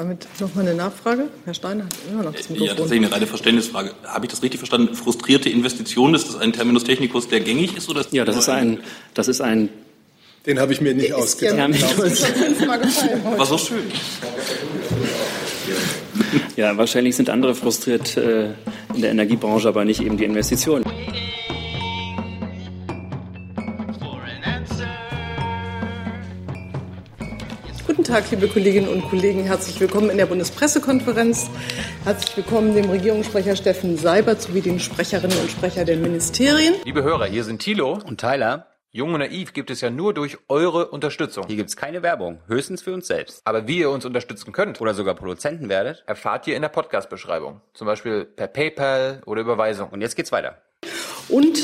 Damit nochmal eine Nachfrage. Herr Steiner hat immer noch das Mikrofon. Ja, tatsächlich eine reine Verständnisfrage. Habe ich das richtig verstanden? Frustrierte Investitionen, ist das ein Terminus technicus, der gängig ist? Oder ist ja, das ist ein, das ist ein den habe ich mir nicht ausgedacht. Ja, War so schön. Ja, wahrscheinlich sind andere frustriert äh, in der Energiebranche, aber nicht eben die Investitionen. Tag, liebe Kolleginnen und Kollegen. Herzlich willkommen in der Bundespressekonferenz. Herzlich willkommen dem Regierungssprecher Steffen Seibert sowie den Sprecherinnen und Sprecher der Ministerien. Liebe Hörer, hier sind Thilo und Tyler. Jung und Naiv gibt es ja nur durch eure Unterstützung. Hier gibt es keine Werbung, höchstens für uns selbst. Aber wie ihr uns unterstützen könnt oder sogar Produzenten werdet, erfahrt ihr in der Podcast-Beschreibung. Zum Beispiel per PayPal oder Überweisung. Und jetzt geht's weiter. Und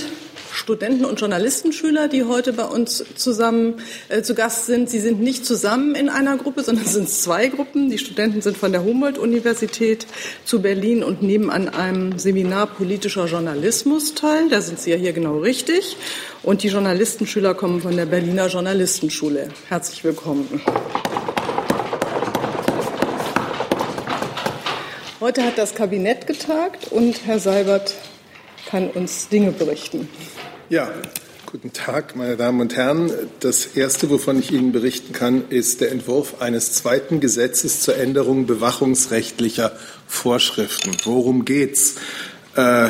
Studenten und Journalistenschüler, die heute bei uns zusammen äh, zu Gast sind. Sie sind nicht zusammen in einer Gruppe, sondern sind zwei Gruppen. Die Studenten sind von der Humboldt-Universität zu Berlin und nehmen an einem Seminar politischer Journalismus teil. Da sind Sie ja hier genau richtig. Und die Journalistenschüler kommen von der Berliner Journalistenschule. Herzlich willkommen. Heute hat das Kabinett getagt und Herr Seibert kann uns Dinge berichten. Ja, guten Tag, meine Damen und Herren. Das Erste, wovon ich Ihnen berichten kann, ist der Entwurf eines zweiten Gesetzes zur Änderung bewachungsrechtlicher Vorschriften. Worum geht's? Äh,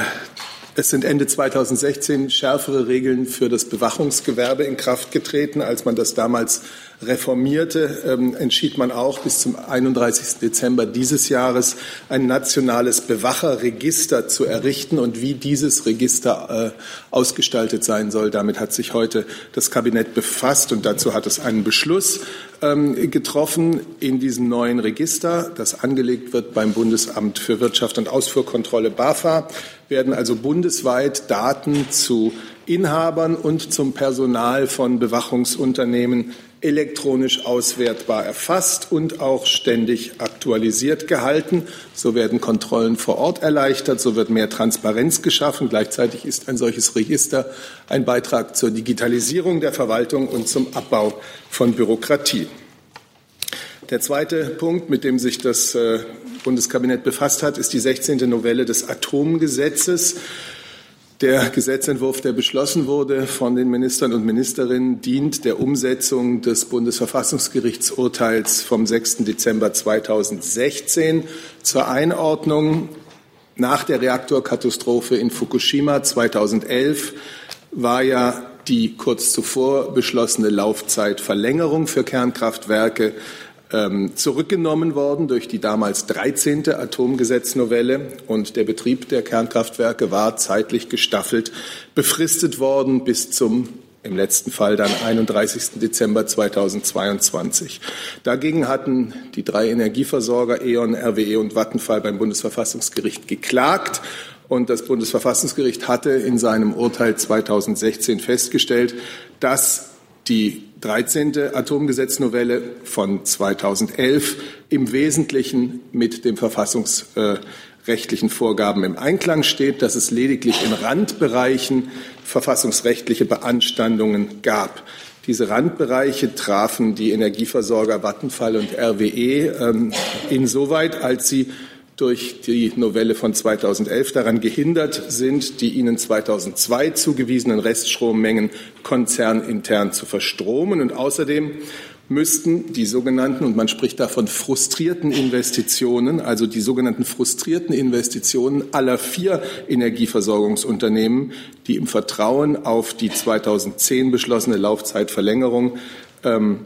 es sind Ende 2016 schärfere Regeln für das Bewachungsgewerbe in Kraft getreten, als man das damals reformierte, ähm, entschied man auch bis zum 31. Dezember dieses Jahres ein nationales Bewacherregister zu errichten und wie dieses Register äh, ausgestaltet sein soll. Damit hat sich heute das Kabinett befasst und dazu hat es einen Beschluss ähm, getroffen in diesem neuen Register, das angelegt wird beim Bundesamt für Wirtschaft und Ausfuhrkontrolle BAFA, werden also bundesweit Daten zu Inhabern und zum Personal von Bewachungsunternehmen elektronisch auswertbar erfasst und auch ständig aktualisiert gehalten. So werden Kontrollen vor Ort erleichtert, so wird mehr Transparenz geschaffen. Gleichzeitig ist ein solches Register ein Beitrag zur Digitalisierung der Verwaltung und zum Abbau von Bürokratie. Der zweite Punkt, mit dem sich das äh, Bundeskabinett befasst hat, ist die 16. Novelle des Atomgesetzes. Der Gesetzentwurf, der beschlossen wurde von den Ministern und Ministerinnen, dient der Umsetzung des Bundesverfassungsgerichtsurteils vom 6. Dezember 2016 zur Einordnung nach der Reaktorkatastrophe in Fukushima 2011 war ja die kurz zuvor beschlossene Laufzeitverlängerung für Kernkraftwerke zurückgenommen worden durch die damals 13. Atomgesetznovelle und der Betrieb der Kernkraftwerke war zeitlich gestaffelt befristet worden bis zum im letzten Fall dann 31. Dezember 2022. Dagegen hatten die drei Energieversorger E.ON, RWE und Vattenfall beim Bundesverfassungsgericht geklagt und das Bundesverfassungsgericht hatte in seinem Urteil 2016 festgestellt, dass die 13. Atomgesetznovelle von 2011 im Wesentlichen mit den verfassungsrechtlichen Vorgaben im Einklang steht, dass es lediglich in Randbereichen verfassungsrechtliche Beanstandungen gab. Diese Randbereiche trafen die Energieversorger Vattenfall und RWE ähm, insoweit, als sie durch die Novelle von 2011 daran gehindert sind, die ihnen 2002 zugewiesenen Reststrommengen konzernintern zu verstromen. Und außerdem müssten die sogenannten, und man spricht da von frustrierten Investitionen, also die sogenannten frustrierten Investitionen aller vier Energieversorgungsunternehmen, die im Vertrauen auf die 2010 beschlossene Laufzeitverlängerung ähm,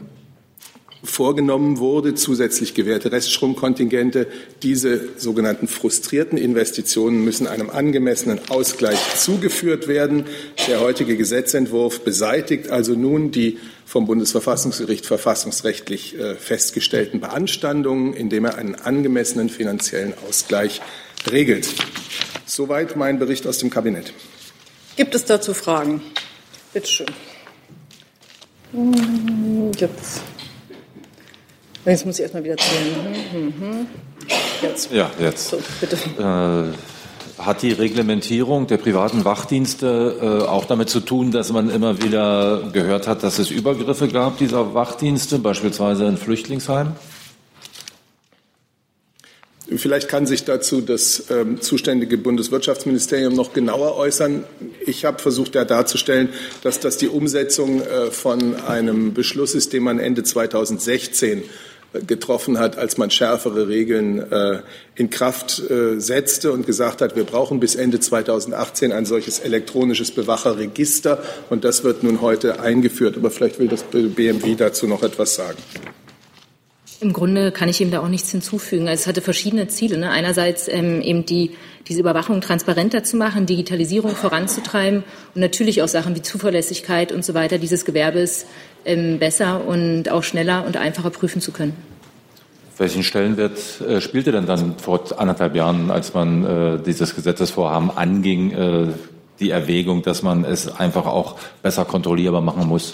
vorgenommen wurde, zusätzlich gewährte Reststromkontingente. Diese sogenannten frustrierten Investitionen müssen einem angemessenen Ausgleich zugeführt werden. Der heutige Gesetzentwurf beseitigt also nun die vom Bundesverfassungsgericht verfassungsrechtlich äh, festgestellten Beanstandungen, indem er einen angemessenen finanziellen Ausgleich regelt. Soweit mein Bericht aus dem Kabinett. Gibt es dazu Fragen? Bitte schön. Jetzt. Jetzt muss ich erstmal wieder zählen. Mhm. Jetzt. Ja, jetzt. So, bitte. Äh, hat die Reglementierung der privaten Wachdienste äh, auch damit zu tun, dass man immer wieder gehört hat, dass es Übergriffe gab dieser Wachdienste, beispielsweise in Flüchtlingsheimen? Vielleicht kann sich dazu das ähm, zuständige Bundeswirtschaftsministerium noch genauer äußern. Ich habe versucht ja darzustellen, dass das die Umsetzung äh, von einem Beschluss ist, den man Ende 2016 äh, getroffen hat, als man schärfere Regeln äh, in Kraft äh, setzte und gesagt hat, wir brauchen bis Ende 2018 ein solches elektronisches Bewacherregister. Und das wird nun heute eingeführt. Aber vielleicht will das BMW dazu noch etwas sagen. Im Grunde kann ich ihm da auch nichts hinzufügen. Also es hatte verschiedene Ziele. Ne? Einerseits ähm, eben die, diese Überwachung transparenter zu machen, Digitalisierung voranzutreiben und natürlich auch Sachen wie Zuverlässigkeit und so weiter dieses Gewerbes besser und auch schneller und einfacher prüfen zu können. Welchen Stellenwert äh, spielte denn dann vor anderthalb Jahren, als man äh, dieses Gesetzesvorhaben anging, äh, die Erwägung, dass man es einfach auch besser kontrollierbar machen muss?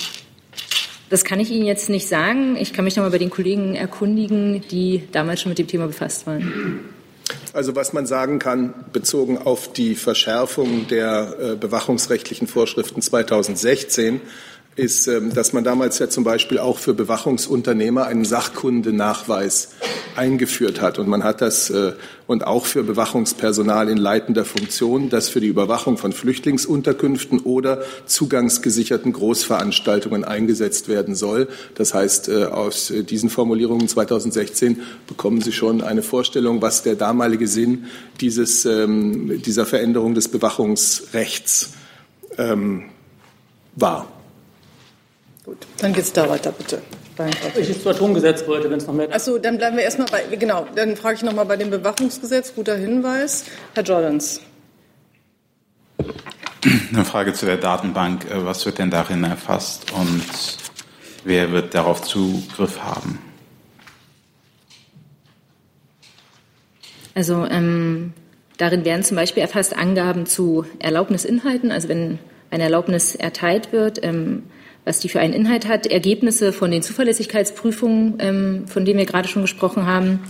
Das kann ich Ihnen jetzt nicht sagen. Ich kann mich noch mal bei den Kollegen erkundigen, die damals schon mit dem Thema befasst waren. Also was man sagen kann, bezogen auf die Verschärfung der äh, bewachungsrechtlichen Vorschriften 2016, ist, ähm, dass man damals ja zum Beispiel auch für Bewachungsunternehmer einen Sachkundenachweis eingeführt hat. Und man hat das äh, und auch für Bewachungspersonal in leitender Funktion, das für die Überwachung von Flüchtlingsunterkünften oder zugangsgesicherten Großveranstaltungen eingesetzt werden soll. Das heißt, äh, aus diesen Formulierungen 2016 bekommen Sie schon eine Vorstellung, was der damalige Sinn dieses, ähm, dieser Veränderung des Bewachungsrechts ähm, war. Gut, dann geht es da weiter, bitte. Ich jetzt zu Atomgesetz wollte, wenn es noch mehr. Achso, dann bleiben wir erstmal bei, genau, dann frage ich nochmal bei dem Bewachungsgesetz. Guter Hinweis. Herr Jordans. Eine Frage zu der Datenbank. Äh, was wird denn darin erfasst und wer wird darauf Zugriff haben? Also ähm, darin werden zum Beispiel erfasst Angaben zu Erlaubnisinhalten, also wenn eine Erlaubnis erteilt wird. Ähm, was die für einen Inhalt hat, Ergebnisse von den Zuverlässigkeitsprüfungen, ähm, von denen wir gerade schon gesprochen haben,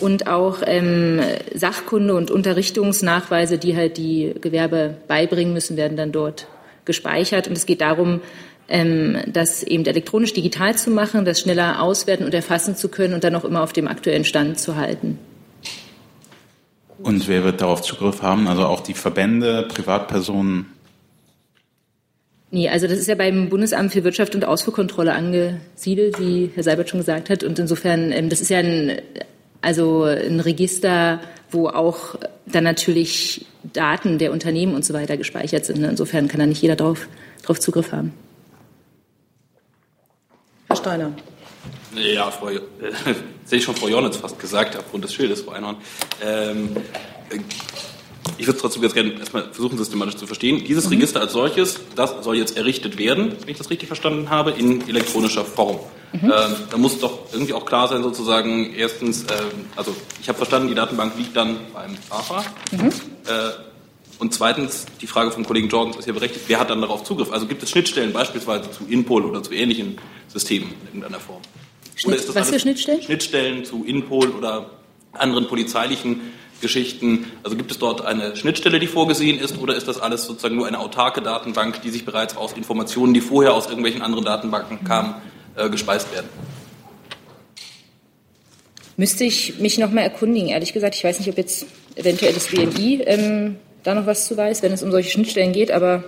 und auch ähm, Sachkunde und Unterrichtungsnachweise, die halt die Gewerbe beibringen müssen, werden dann dort gespeichert. Und es geht darum, ähm, das eben elektronisch digital zu machen, das schneller auswerten und erfassen zu können und dann auch immer auf dem aktuellen Stand zu halten. Und wer wird darauf Zugriff haben? Also auch die Verbände, Privatpersonen? Nee, also das ist ja beim Bundesamt für Wirtschaft und Ausfuhrkontrolle angesiedelt, wie Herr Seibert schon gesagt hat. Und insofern, ähm, das ist ja ein, also ein Register, wo auch dann natürlich Daten der Unternehmen und so weiter gespeichert sind. Insofern kann da nicht jeder darauf drauf Zugriff haben. Herr Steiner. Ja, Frau, äh, sehe ich schon Frau Jonitz fast gesagt, aufgrund des Schildes, Frau Einhorn. Ähm, ich würde trotzdem jetzt gerne erstmal versuchen, systematisch zu verstehen. Dieses mhm. Register als solches, das soll jetzt errichtet werden, wenn ich das richtig verstanden habe, in elektronischer Form. Mhm. Ähm, da muss doch irgendwie auch klar sein, sozusagen, erstens, ähm, also ich habe verstanden, die Datenbank liegt dann beim AFA. Mhm. Äh, und zweitens, die Frage vom Kollegen Jordan ist hier berechtigt, wer hat dann darauf Zugriff? Also gibt es Schnittstellen beispielsweise zu Inpol oder zu ähnlichen Systemen in irgendeiner Form? Schnitt, was für Schnittstellen? Schnittstellen zu Inpol oder anderen polizeilichen Geschichten? Also gibt es dort eine Schnittstelle, die vorgesehen ist, oder ist das alles sozusagen nur eine autarke Datenbank, die sich bereits aus Informationen, die vorher aus irgendwelchen anderen Datenbanken kamen, äh, gespeist werden? Müsste ich mich noch mal erkundigen, ehrlich gesagt. Ich weiß nicht, ob jetzt eventuell das BMI ähm, da noch was zu weiß, wenn es um solche Schnittstellen geht, aber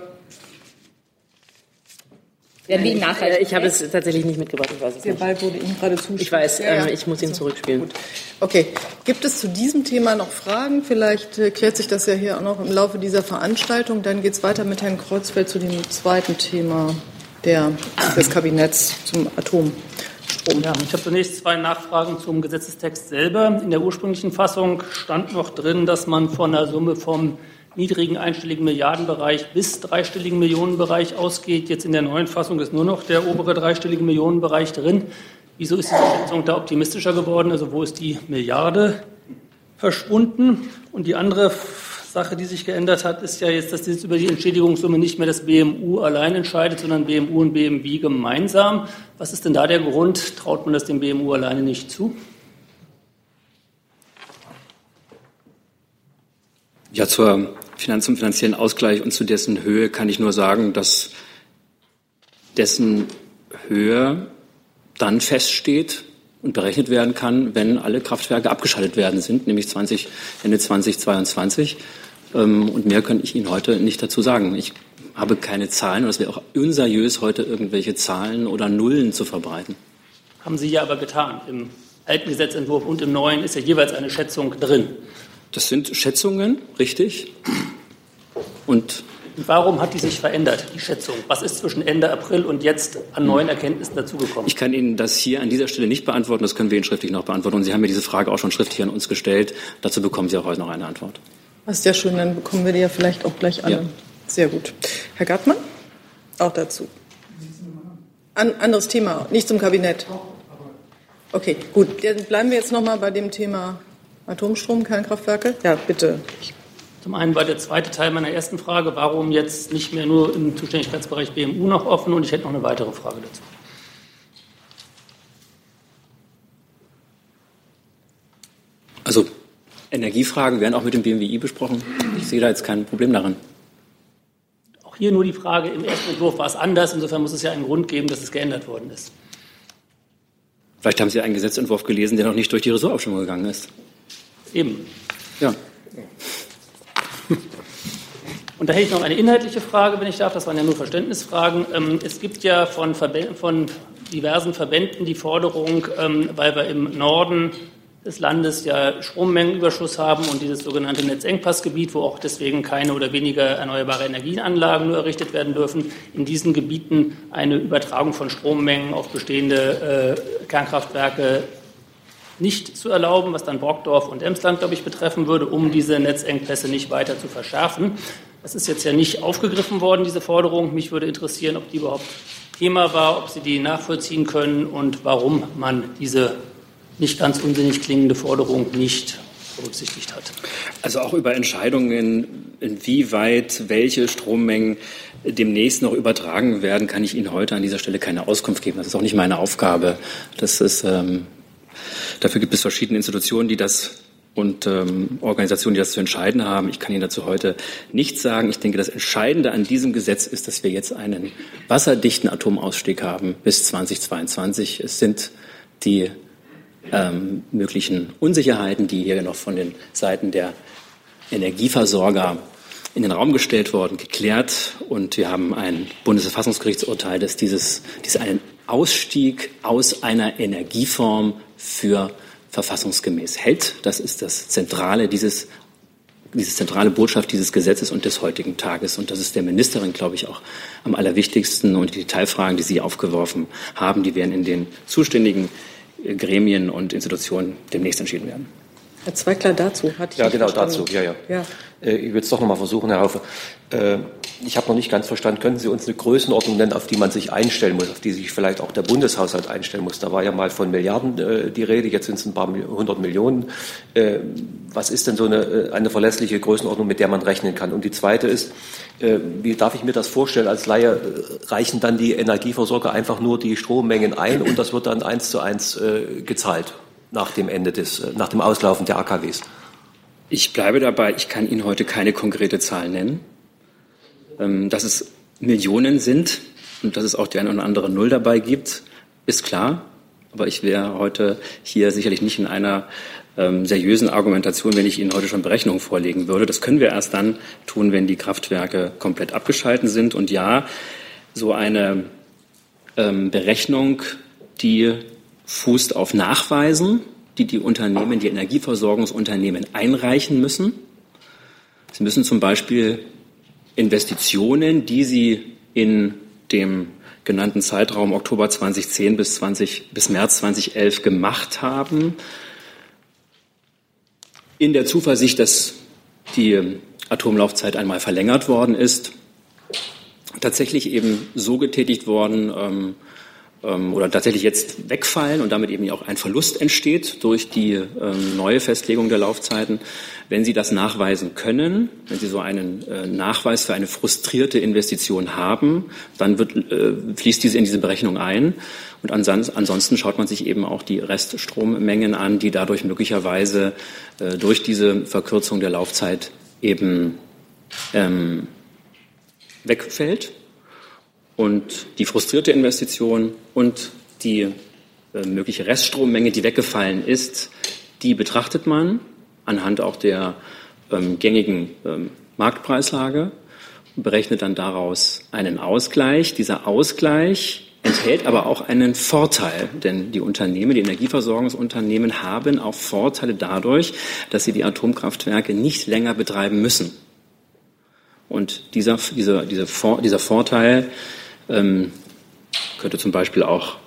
werden wir Ihnen nachreichen. Ich habe es tatsächlich nicht mitgebracht. Ich weiß es Der Ball wurde Ihnen gerade zugespielt. Ich weiß, ja, ja. Ähm, ich muss ihn zurückspielen. Gut. Okay. Gibt es zu diesem Thema noch Fragen? Vielleicht äh, klärt sich das ja hier auch noch im Laufe dieser Veranstaltung. Dann geht es weiter mit Herrn Kreuzfeld zu dem zweiten Thema der, des Kabinetts zum Atomstrom. Ja, ich habe zunächst zwei Nachfragen zum Gesetzestext selber. In der ursprünglichen Fassung stand noch drin, dass man von einer Summe vom niedrigen einstelligen Milliardenbereich bis dreistelligen Millionenbereich ausgeht. Jetzt in der neuen Fassung ist nur noch der obere dreistellige Millionenbereich drin. Wieso ist die Schätzung da optimistischer geworden? Also wo ist die Milliarde verschwunden? Und die andere Sache, die sich geändert hat, ist ja jetzt, dass jetzt über die Entschädigungssumme nicht mehr das BMU allein entscheidet, sondern BMU und BMW gemeinsam. Was ist denn da der Grund? Traut man das dem BMU alleine nicht zu? Ja, zur Finanz- zum finanziellen Ausgleich und zu dessen Höhe kann ich nur sagen, dass dessen Höhe dann feststeht und berechnet werden kann, wenn alle Kraftwerke abgeschaltet werden sind, nämlich 20, Ende 2022. Ähm, und mehr kann ich Ihnen heute nicht dazu sagen. Ich habe keine Zahlen und es wäre auch unseriös, heute irgendwelche Zahlen oder Nullen zu verbreiten. Haben Sie ja aber getan. Im alten Gesetzentwurf und im neuen ist ja jeweils eine Schätzung drin. Das sind Schätzungen, richtig. Und Warum hat die sich verändert, die Schätzung? Was ist zwischen Ende April und jetzt an neuen Erkenntnissen dazugekommen? Ich kann Ihnen das hier an dieser Stelle nicht beantworten. Das können wir Ihnen schriftlich noch beantworten. Und Sie haben mir diese Frage auch schon schriftlich an uns gestellt. Dazu bekommen Sie auch heute noch eine Antwort. Das ist ja schön, dann bekommen wir die ja vielleicht auch gleich alle. Ja. Sehr gut. Herr Gartmann? Auch dazu. An, anderes Thema, nicht zum Kabinett. Okay, gut. Dann bleiben wir jetzt noch mal bei dem Thema Atomstrom, Kernkraftwerke. Ja, bitte. Zum einen war der zweite Teil meiner ersten Frage, warum jetzt nicht mehr nur im Zuständigkeitsbereich BMU noch offen? Und ich hätte noch eine weitere Frage dazu. Also Energiefragen werden auch mit dem BMWI besprochen. Ich sehe da jetzt kein Problem daran. Auch hier nur die Frage, im ersten Entwurf war es anders. Insofern muss es ja einen Grund geben, dass es geändert worden ist. Vielleicht haben Sie einen Gesetzentwurf gelesen, der noch nicht durch die Ressortabstimmung gegangen ist. Eben. Ja. Und da hätte ich noch eine inhaltliche Frage, wenn ich darf. Das waren ja nur Verständnisfragen. Ähm, es gibt ja von, von diversen Verbänden die Forderung, ähm, weil wir im Norden des Landes ja Strommengenüberschuss haben und dieses sogenannte Netzengpassgebiet, wo auch deswegen keine oder weniger erneuerbare Energienanlagen nur errichtet werden dürfen, in diesen Gebieten eine Übertragung von Strommengen auf bestehende äh, Kernkraftwerke nicht zu erlauben, was dann Brockdorf und Emsland, glaube ich, betreffen würde, um diese Netzengpässe nicht weiter zu verschärfen. Das ist jetzt ja nicht aufgegriffen worden, diese Forderung. Mich würde interessieren, ob die überhaupt Thema war, ob Sie die nachvollziehen können und warum man diese nicht ganz unsinnig klingende Forderung nicht berücksichtigt hat. Also auch über Entscheidungen, inwieweit welche Strommengen demnächst noch übertragen werden, kann ich Ihnen heute an dieser Stelle keine Auskunft geben. Das ist auch nicht meine Aufgabe. Das ist, ähm, dafür gibt es verschiedene Institutionen, die das und ähm, Organisationen, die das zu entscheiden haben. Ich kann Ihnen dazu heute nichts sagen. Ich denke, das Entscheidende an diesem Gesetz ist, dass wir jetzt einen wasserdichten Atomausstieg haben bis 2022. Es sind die ähm, möglichen Unsicherheiten, die hier noch von den Seiten der Energieversorger in den Raum gestellt worden, geklärt. Und wir haben ein Bundesverfassungsgerichtsurteil, das dieses, dies einen Ausstieg aus einer Energieform für verfassungsgemäß hält. Das ist das Zentrale dieses diese zentrale Botschaft dieses Gesetzes und des heutigen Tages. Und das ist der Ministerin, glaube ich, auch am allerwichtigsten. Und die Detailfragen, die Sie aufgeworfen haben, die werden in den zuständigen Gremien und Institutionen demnächst entschieden werden. Herr Zweigler dazu. Hatte ich ja, genau verstanden. dazu. Ja, ja. ja. Äh, ich will es doch noch mal versuchen, Herr Haufe. Äh, ich habe noch nicht ganz verstanden, können Sie uns eine Größenordnung nennen, auf die man sich einstellen muss, auf die sich vielleicht auch der Bundeshaushalt einstellen muss? Da war ja mal von Milliarden äh, die Rede, jetzt sind es ein paar hundert Millionen. Was ist denn so eine, eine verlässliche Größenordnung, mit der man rechnen kann? Und die zweite ist, wie darf ich mir das vorstellen? Als Laie reichen dann die Energieversorger einfach nur die Strommengen ein und das wird dann eins zu eins gezahlt nach dem Ende des, nach dem Auslaufen der AKWs? Ich bleibe dabei, ich kann Ihnen heute keine konkrete Zahl nennen. Ähm, dass es Millionen sind und dass es auch die eine oder andere Null dabei gibt, ist klar. Aber ich wäre heute hier sicherlich nicht in einer ähm, seriösen Argumentation, wenn ich Ihnen heute schon Berechnungen vorlegen würde. Das können wir erst dann tun, wenn die Kraftwerke komplett abgeschalten sind. Und ja, so eine ähm, Berechnung, die fußt auf Nachweisen, die die Unternehmen, die Energieversorgungsunternehmen einreichen müssen. Sie müssen zum Beispiel Investitionen, die sie in dem genannten Zeitraum Oktober 2010 bis, 20, bis März 2011 gemacht haben, in der Zuversicht, dass die Atomlaufzeit einmal verlängert worden ist, tatsächlich eben so getätigt worden, ähm, oder tatsächlich jetzt wegfallen und damit eben auch ein Verlust entsteht durch die ähm, neue Festlegung der Laufzeiten. Wenn Sie das nachweisen können, wenn Sie so einen äh, Nachweis für eine frustrierte Investition haben, dann wird, äh, fließt diese in diese Berechnung ein. Und ansonsten schaut man sich eben auch die Reststrommengen an, die dadurch möglicherweise äh, durch diese Verkürzung der Laufzeit eben ähm, wegfällt und die frustrierte Investition und die äh, mögliche Reststrommenge, die weggefallen ist, die betrachtet man anhand auch der ähm, gängigen ähm, Marktpreislage, berechnet dann daraus einen Ausgleich. Dieser Ausgleich enthält aber auch einen Vorteil, denn die Unternehmen, die Energieversorgungsunternehmen haben auch Vorteile dadurch, dass sie die Atomkraftwerke nicht länger betreiben müssen. Und dieser, dieser, dieser, dieser Vorteil ähm, könnte zum Beispiel auch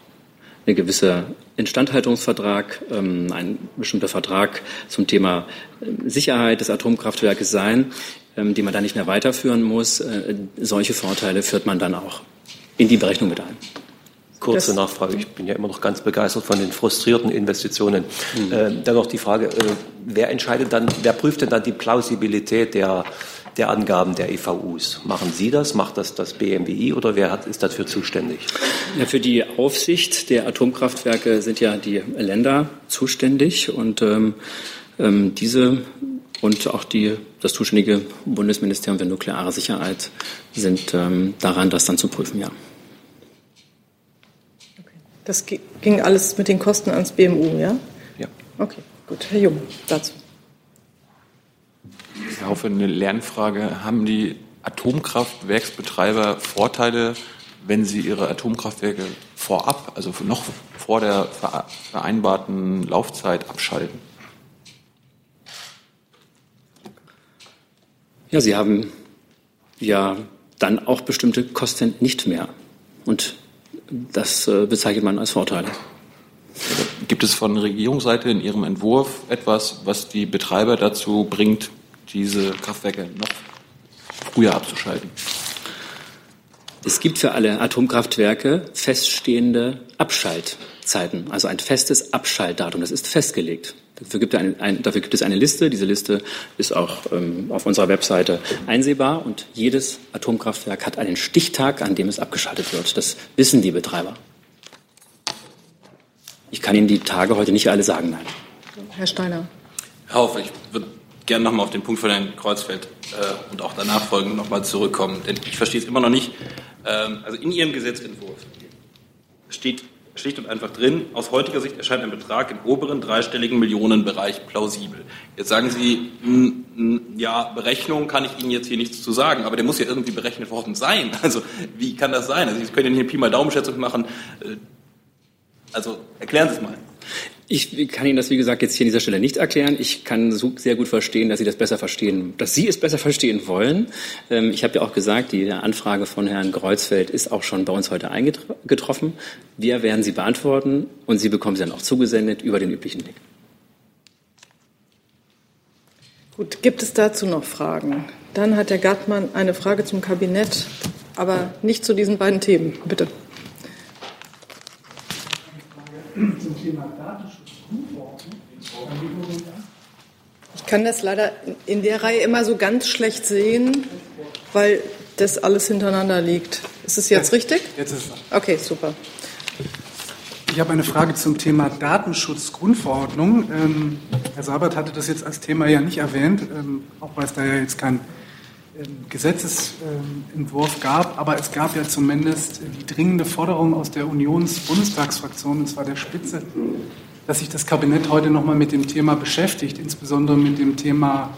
eine gewisse Instandhaltungsvertrag, ähm, ein bestimmter Vertrag zum Thema ähm, Sicherheit des Atomkraftwerkes sein, ähm, den man dann nicht mehr weiterführen muss. Äh, solche Vorteile führt man dann auch in die Berechnung mit ein. Kurze das Nachfrage. Ich bin ja immer noch ganz begeistert von den frustrierten Investitionen. Mhm. Äh, dann noch die Frage, äh, wer entscheidet dann, wer prüft denn dann die Plausibilität der der Angaben der EVUs. Machen Sie das? Macht das das BMWI oder wer hat, ist dafür zuständig? Ja, für die Aufsicht der Atomkraftwerke sind ja die Länder zuständig und ähm, ähm, diese und auch die, das zuständige Bundesministerium für nukleare Sicherheit sind ähm, daran, das dann zu prüfen, ja. Das ging alles mit den Kosten ans BMU, ja? Ja. Okay, gut. Herr Jung, dazu. Herr Haufe, eine Lernfrage. Haben die Atomkraftwerksbetreiber Vorteile, wenn sie ihre Atomkraftwerke vorab, also noch vor der vereinbarten Laufzeit abschalten? Ja, sie haben ja dann auch bestimmte Kosten nicht mehr. Und das äh, bezeichnet man als Vorteile. Gibt es von Regierungsseite in Ihrem Entwurf etwas, was die Betreiber dazu bringt, diese Kraftwerke noch früher abzuschalten? Es gibt für alle Atomkraftwerke feststehende Abschaltzeiten, also ein festes Abschaltdatum. Das ist festgelegt. Dafür gibt, ein, ein, dafür gibt, es eine Liste. Diese Liste ist auch ähm, auf unserer Webseite einsehbar. Und jedes Atomkraftwerk hat einen Stichtag, an dem es abgeschaltet wird. Das wissen die Betreiber. Ich kann Ihnen die Tage heute nicht alle sagen, nein. Herr Steiner. Herr Hoff, ich würde gerne nochmal auf den Punkt von Herrn Kreuzfeld äh, und auch danach folgend nochmal zurückkommen. Denn ich verstehe es immer noch nicht. Ähm, also in Ihrem Gesetzentwurf steht schlicht und einfach drin, aus heutiger Sicht erscheint ein Betrag im oberen dreistelligen Millionenbereich plausibel. Jetzt sagen Sie, m, m, ja, Berechnung kann ich Ihnen jetzt hier nichts zu sagen, aber der muss ja irgendwie berechnet worden sein. Also wie kann das sein? Also Sie können ja nicht eine Pi mal Daumenschätzung machen. Äh, also erklären Sie es mal. Ich kann Ihnen das, wie gesagt, jetzt hier an dieser Stelle nicht erklären. Ich kann so sehr gut verstehen, dass Sie das besser verstehen, dass Sie es besser verstehen wollen. Ähm, ich habe ja auch gesagt, die Anfrage von Herrn Kreuzfeld ist auch schon bei uns heute eingetroffen. Wir werden sie beantworten und Sie bekommen sie dann auch zugesendet über den üblichen Weg. Gut, gibt es dazu noch Fragen? Dann hat Herr Gartmann eine Frage zum Kabinett, aber nicht zu diesen beiden Themen. Bitte. Zum Thema Datenschutz. Ich kann das leider in der Reihe immer so ganz schlecht sehen, weil das alles hintereinander liegt. Ist es jetzt richtig? Jetzt ist es. Okay, super. Ich habe eine Frage zum Thema Datenschutzgrundverordnung. Ähm, Herr Sabert hatte das jetzt als Thema ja nicht erwähnt, ähm, auch weil es da ja jetzt kein ähm, Gesetzesentwurf gab, aber es gab ja zumindest die dringende Forderung aus der Unions-Bundestagsfraktion, und zwar der Spitze, dass sich das Kabinett heute nochmal mit dem Thema beschäftigt, insbesondere mit dem Thema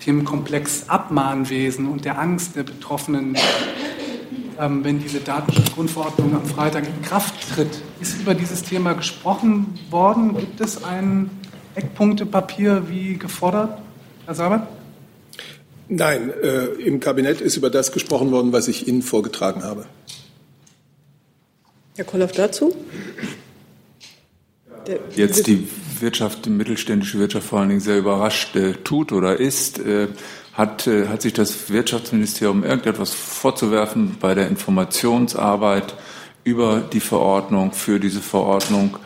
Themenkomplex Abmahnwesen und der Angst der Betroffenen, ähm, wenn diese Datenschutzgrundverordnung am Freitag in Kraft tritt. Ist über dieses Thema gesprochen worden? Gibt es ein Eckpunktepapier wie gefordert, Herr Sabert? Nein, äh, im Kabinett ist über das gesprochen worden, was ich Ihnen vorgetragen habe. Herr Kolloff dazu? Jetzt die Wirtschaft, die mittelständische Wirtschaft vor allen Dingen sehr überrascht äh, tut oder ist. Äh, hat, äh, hat sich das Wirtschaftsministerium irgendetwas vorzuwerfen bei der Informationsarbeit über die Verordnung, für diese Verordnung?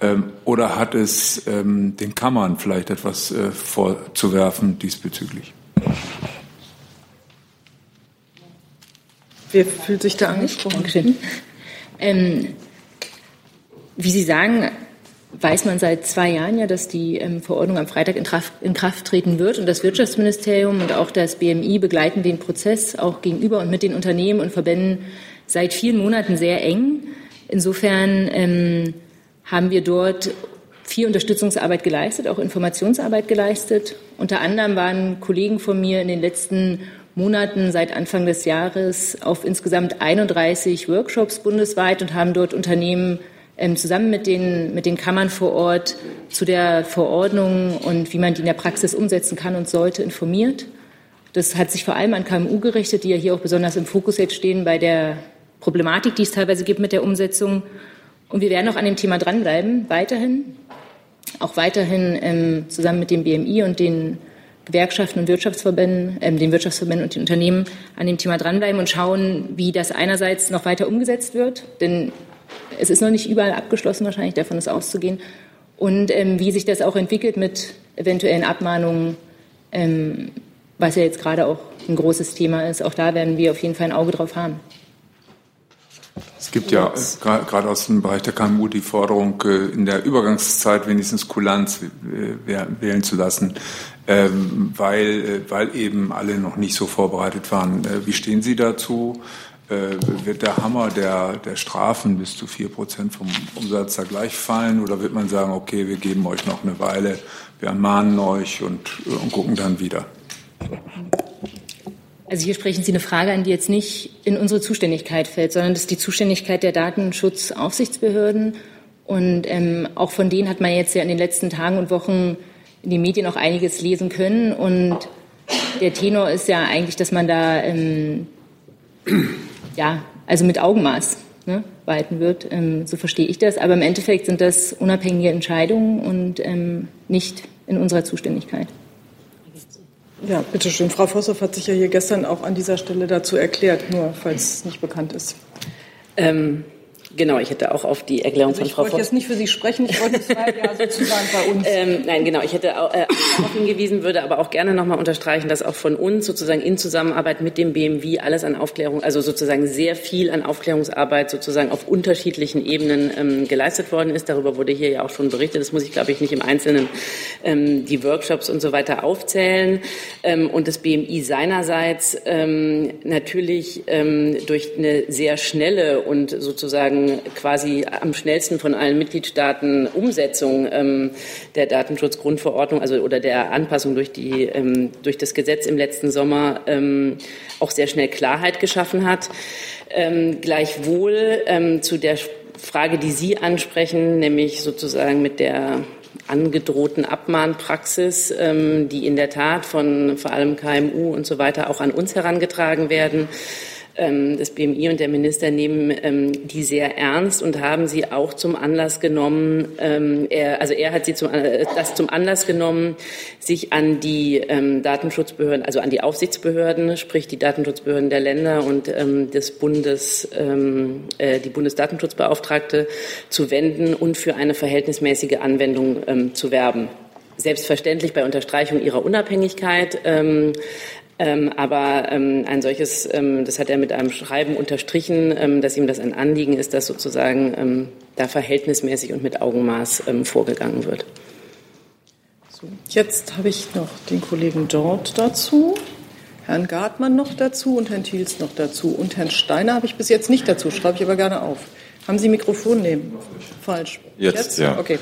Ähm, oder hat es ähm, den Kammern vielleicht etwas äh, vorzuwerfen diesbezüglich? Wer fühlt sich da angesprochen? Ähm, wie Sie sagen, weiß man seit zwei Jahren ja, dass die ähm, Verordnung am Freitag in Kraft, in Kraft, treten wird. Und das Wirtschaftsministerium und auch das BMI begleiten den Prozess auch gegenüber und mit den Unternehmen und Verbänden seit vielen Monaten sehr eng. Insofern ähm, haben wir dort viel Unterstützungsarbeit geleistet, auch Informationsarbeit geleistet. Unter anderem waren Kollegen von mir in den letzten Monaten seit Anfang des Jahres auf insgesamt 31 Workshops bundesweit und haben dort Unternehmen zusammen mit den, mit den Kammern vor Ort zu der Verordnung und wie man die in der Praxis umsetzen kann und sollte informiert. Das hat sich vor allem an KMU gerichtet, die ja hier auch besonders im Fokus jetzt stehen bei der Problematik, die es teilweise gibt mit der Umsetzung. Und wir werden auch an dem Thema dranbleiben, weiterhin. Auch weiterhin ähm, zusammen mit dem BMI und den Gewerkschaften und Wirtschaftsverbänden, ähm, den Wirtschaftsverbänden und den Unternehmen an dem Thema dranbleiben und schauen, wie das einerseits noch weiter umgesetzt wird. Denn es ist noch nicht überall abgeschlossen, wahrscheinlich davon ist auszugehen. Und ähm, wie sich das auch entwickelt mit eventuellen Abmahnungen, ähm, was ja jetzt gerade auch ein großes Thema ist. Auch da werden wir auf jeden Fall ein Auge drauf haben. Es gibt ja gerade aus dem Bereich der KMU die Forderung, äh, in der Übergangszeit wenigstens Kulanz wählen zu lassen, ähm, weil, äh, weil eben alle noch nicht so vorbereitet waren. Äh, wie stehen Sie dazu? Wird der Hammer der, der Strafen bis zu vier Prozent vom Umsatz da gleich fallen oder wird man sagen, okay, wir geben euch noch eine Weile, wir ermahnen euch und, und gucken dann wieder? Also hier sprechen Sie eine Frage an, die jetzt nicht in unsere Zuständigkeit fällt, sondern das ist die Zuständigkeit der Datenschutzaufsichtsbehörden. Und ähm, auch von denen hat man jetzt ja in den letzten Tagen und Wochen in den Medien auch einiges lesen können. Und der Tenor ist ja eigentlich, dass man da ähm, ja also mit Augenmaß ne, walten wird. Ähm, so verstehe ich das. Aber im Endeffekt sind das unabhängige Entscheidungen und ähm, nicht in unserer Zuständigkeit. Ja, bitteschön. Frau Vosshoff hat sich ja hier gestern auch an dieser Stelle dazu erklärt, nur falls es nicht bekannt ist. Ähm, Genau, ich hätte auch auf die Erklärung also von Frau Ich wollte jetzt nicht für Sie sprechen, ich wollte es halt ja sozusagen bei uns. Ähm, nein, genau, ich hätte auch, äh, darauf hingewiesen, würde aber auch gerne nochmal unterstreichen, dass auch von uns sozusagen in Zusammenarbeit mit dem BMW alles an Aufklärung, also sozusagen sehr viel an Aufklärungsarbeit sozusagen auf unterschiedlichen Ebenen ähm, geleistet worden ist. Darüber wurde hier ja auch schon berichtet. Das muss ich, glaube ich, nicht im Einzelnen ähm, die Workshops und so weiter aufzählen. Ähm, und das BMI seinerseits ähm, natürlich ähm, durch eine sehr schnelle und sozusagen quasi am schnellsten von allen Mitgliedstaaten Umsetzung ähm, der Datenschutzgrundverordnung, also oder der Anpassung durch die ähm, durch das Gesetz im letzten Sommer ähm, auch sehr schnell Klarheit geschaffen hat. Ähm, gleichwohl ähm, zu der Frage, die Sie ansprechen, nämlich sozusagen mit der angedrohten Abmahnpraxis, ähm, die in der Tat von vor allem KMU und so weiter auch an uns herangetragen werden ähm, das BMI und der Minister nehmen ähm, die sehr ernst und haben sie auch zum Anlass genommen, ähm, er, also er hat sie zum, äh, das zum Anlass genommen, sich an die ähm, Datenschutzbehörden, also an die Aufsichtsbehörden, sprich die Datenschutzbehörden der Länder und ähm, des Bundes, ähm, äh, die Bundesdatenschutzbeauftragte zu wenden und für eine verhältnismäßige Anwendung zu werben selbstverständlich bei Unterstreichung ihrer Unabhängigkeit. Ähm, ähm, aber ähm, ein solches, ähm, das hat er mit einem Schreiben unterstrichen, ähm, dass ihm das ein Anliegen ist, dass sozusagen ähm, da verhältnismäßig und mit Augenmaß ähm, vorgegangen wird. So, jetzt habe ich noch den Kollegen Dort dazu, Herrn Gartmann noch dazu und Herrn Thiels noch dazu. Und Herrn Steiner habe ich bis jetzt nicht dazu, schreibe ich aber gerne auf. Haben Sie Mikrofon nehmen? Falsch. Jetzt, Jetzt? ja. Okay.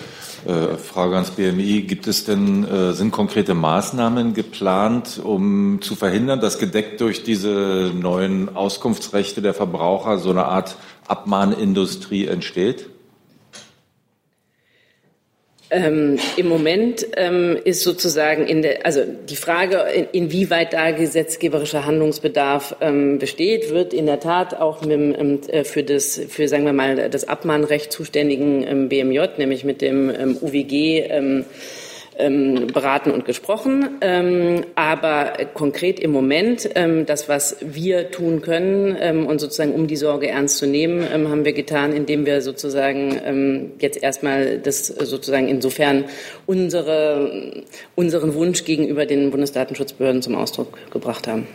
Äh, Frage ans BMI. Gibt es denn, äh, sind konkrete Maßnahmen geplant, um zu verhindern, dass gedeckt durch diese neuen Auskunftsrechte der Verbraucher so eine Art Abmahnindustrie entsteht? Ähm, Im Moment ähm, ist sozusagen in der, also die Frage, in, inwieweit da gesetzgeberischer Handlungsbedarf ähm, besteht, wird in der Tat auch mit ähm, äh, für das, für sagen wir mal das Abmahnrecht zuständigen ähm, BMJ, nämlich mit dem ähm, UWG ähm, beraten und gesprochen. Ähm, aber konkret im Moment, ähm, das, was wir tun können ähm, und sozusagen um die Sorge ernst zu nehmen, ähm, haben wir getan, indem wir sozusagen ähm, jetzt erstmal das sozusagen insofern unsere, unseren Wunsch gegenüber den Bundesdatenschutzbehörden zum Ausdruck gebracht haben.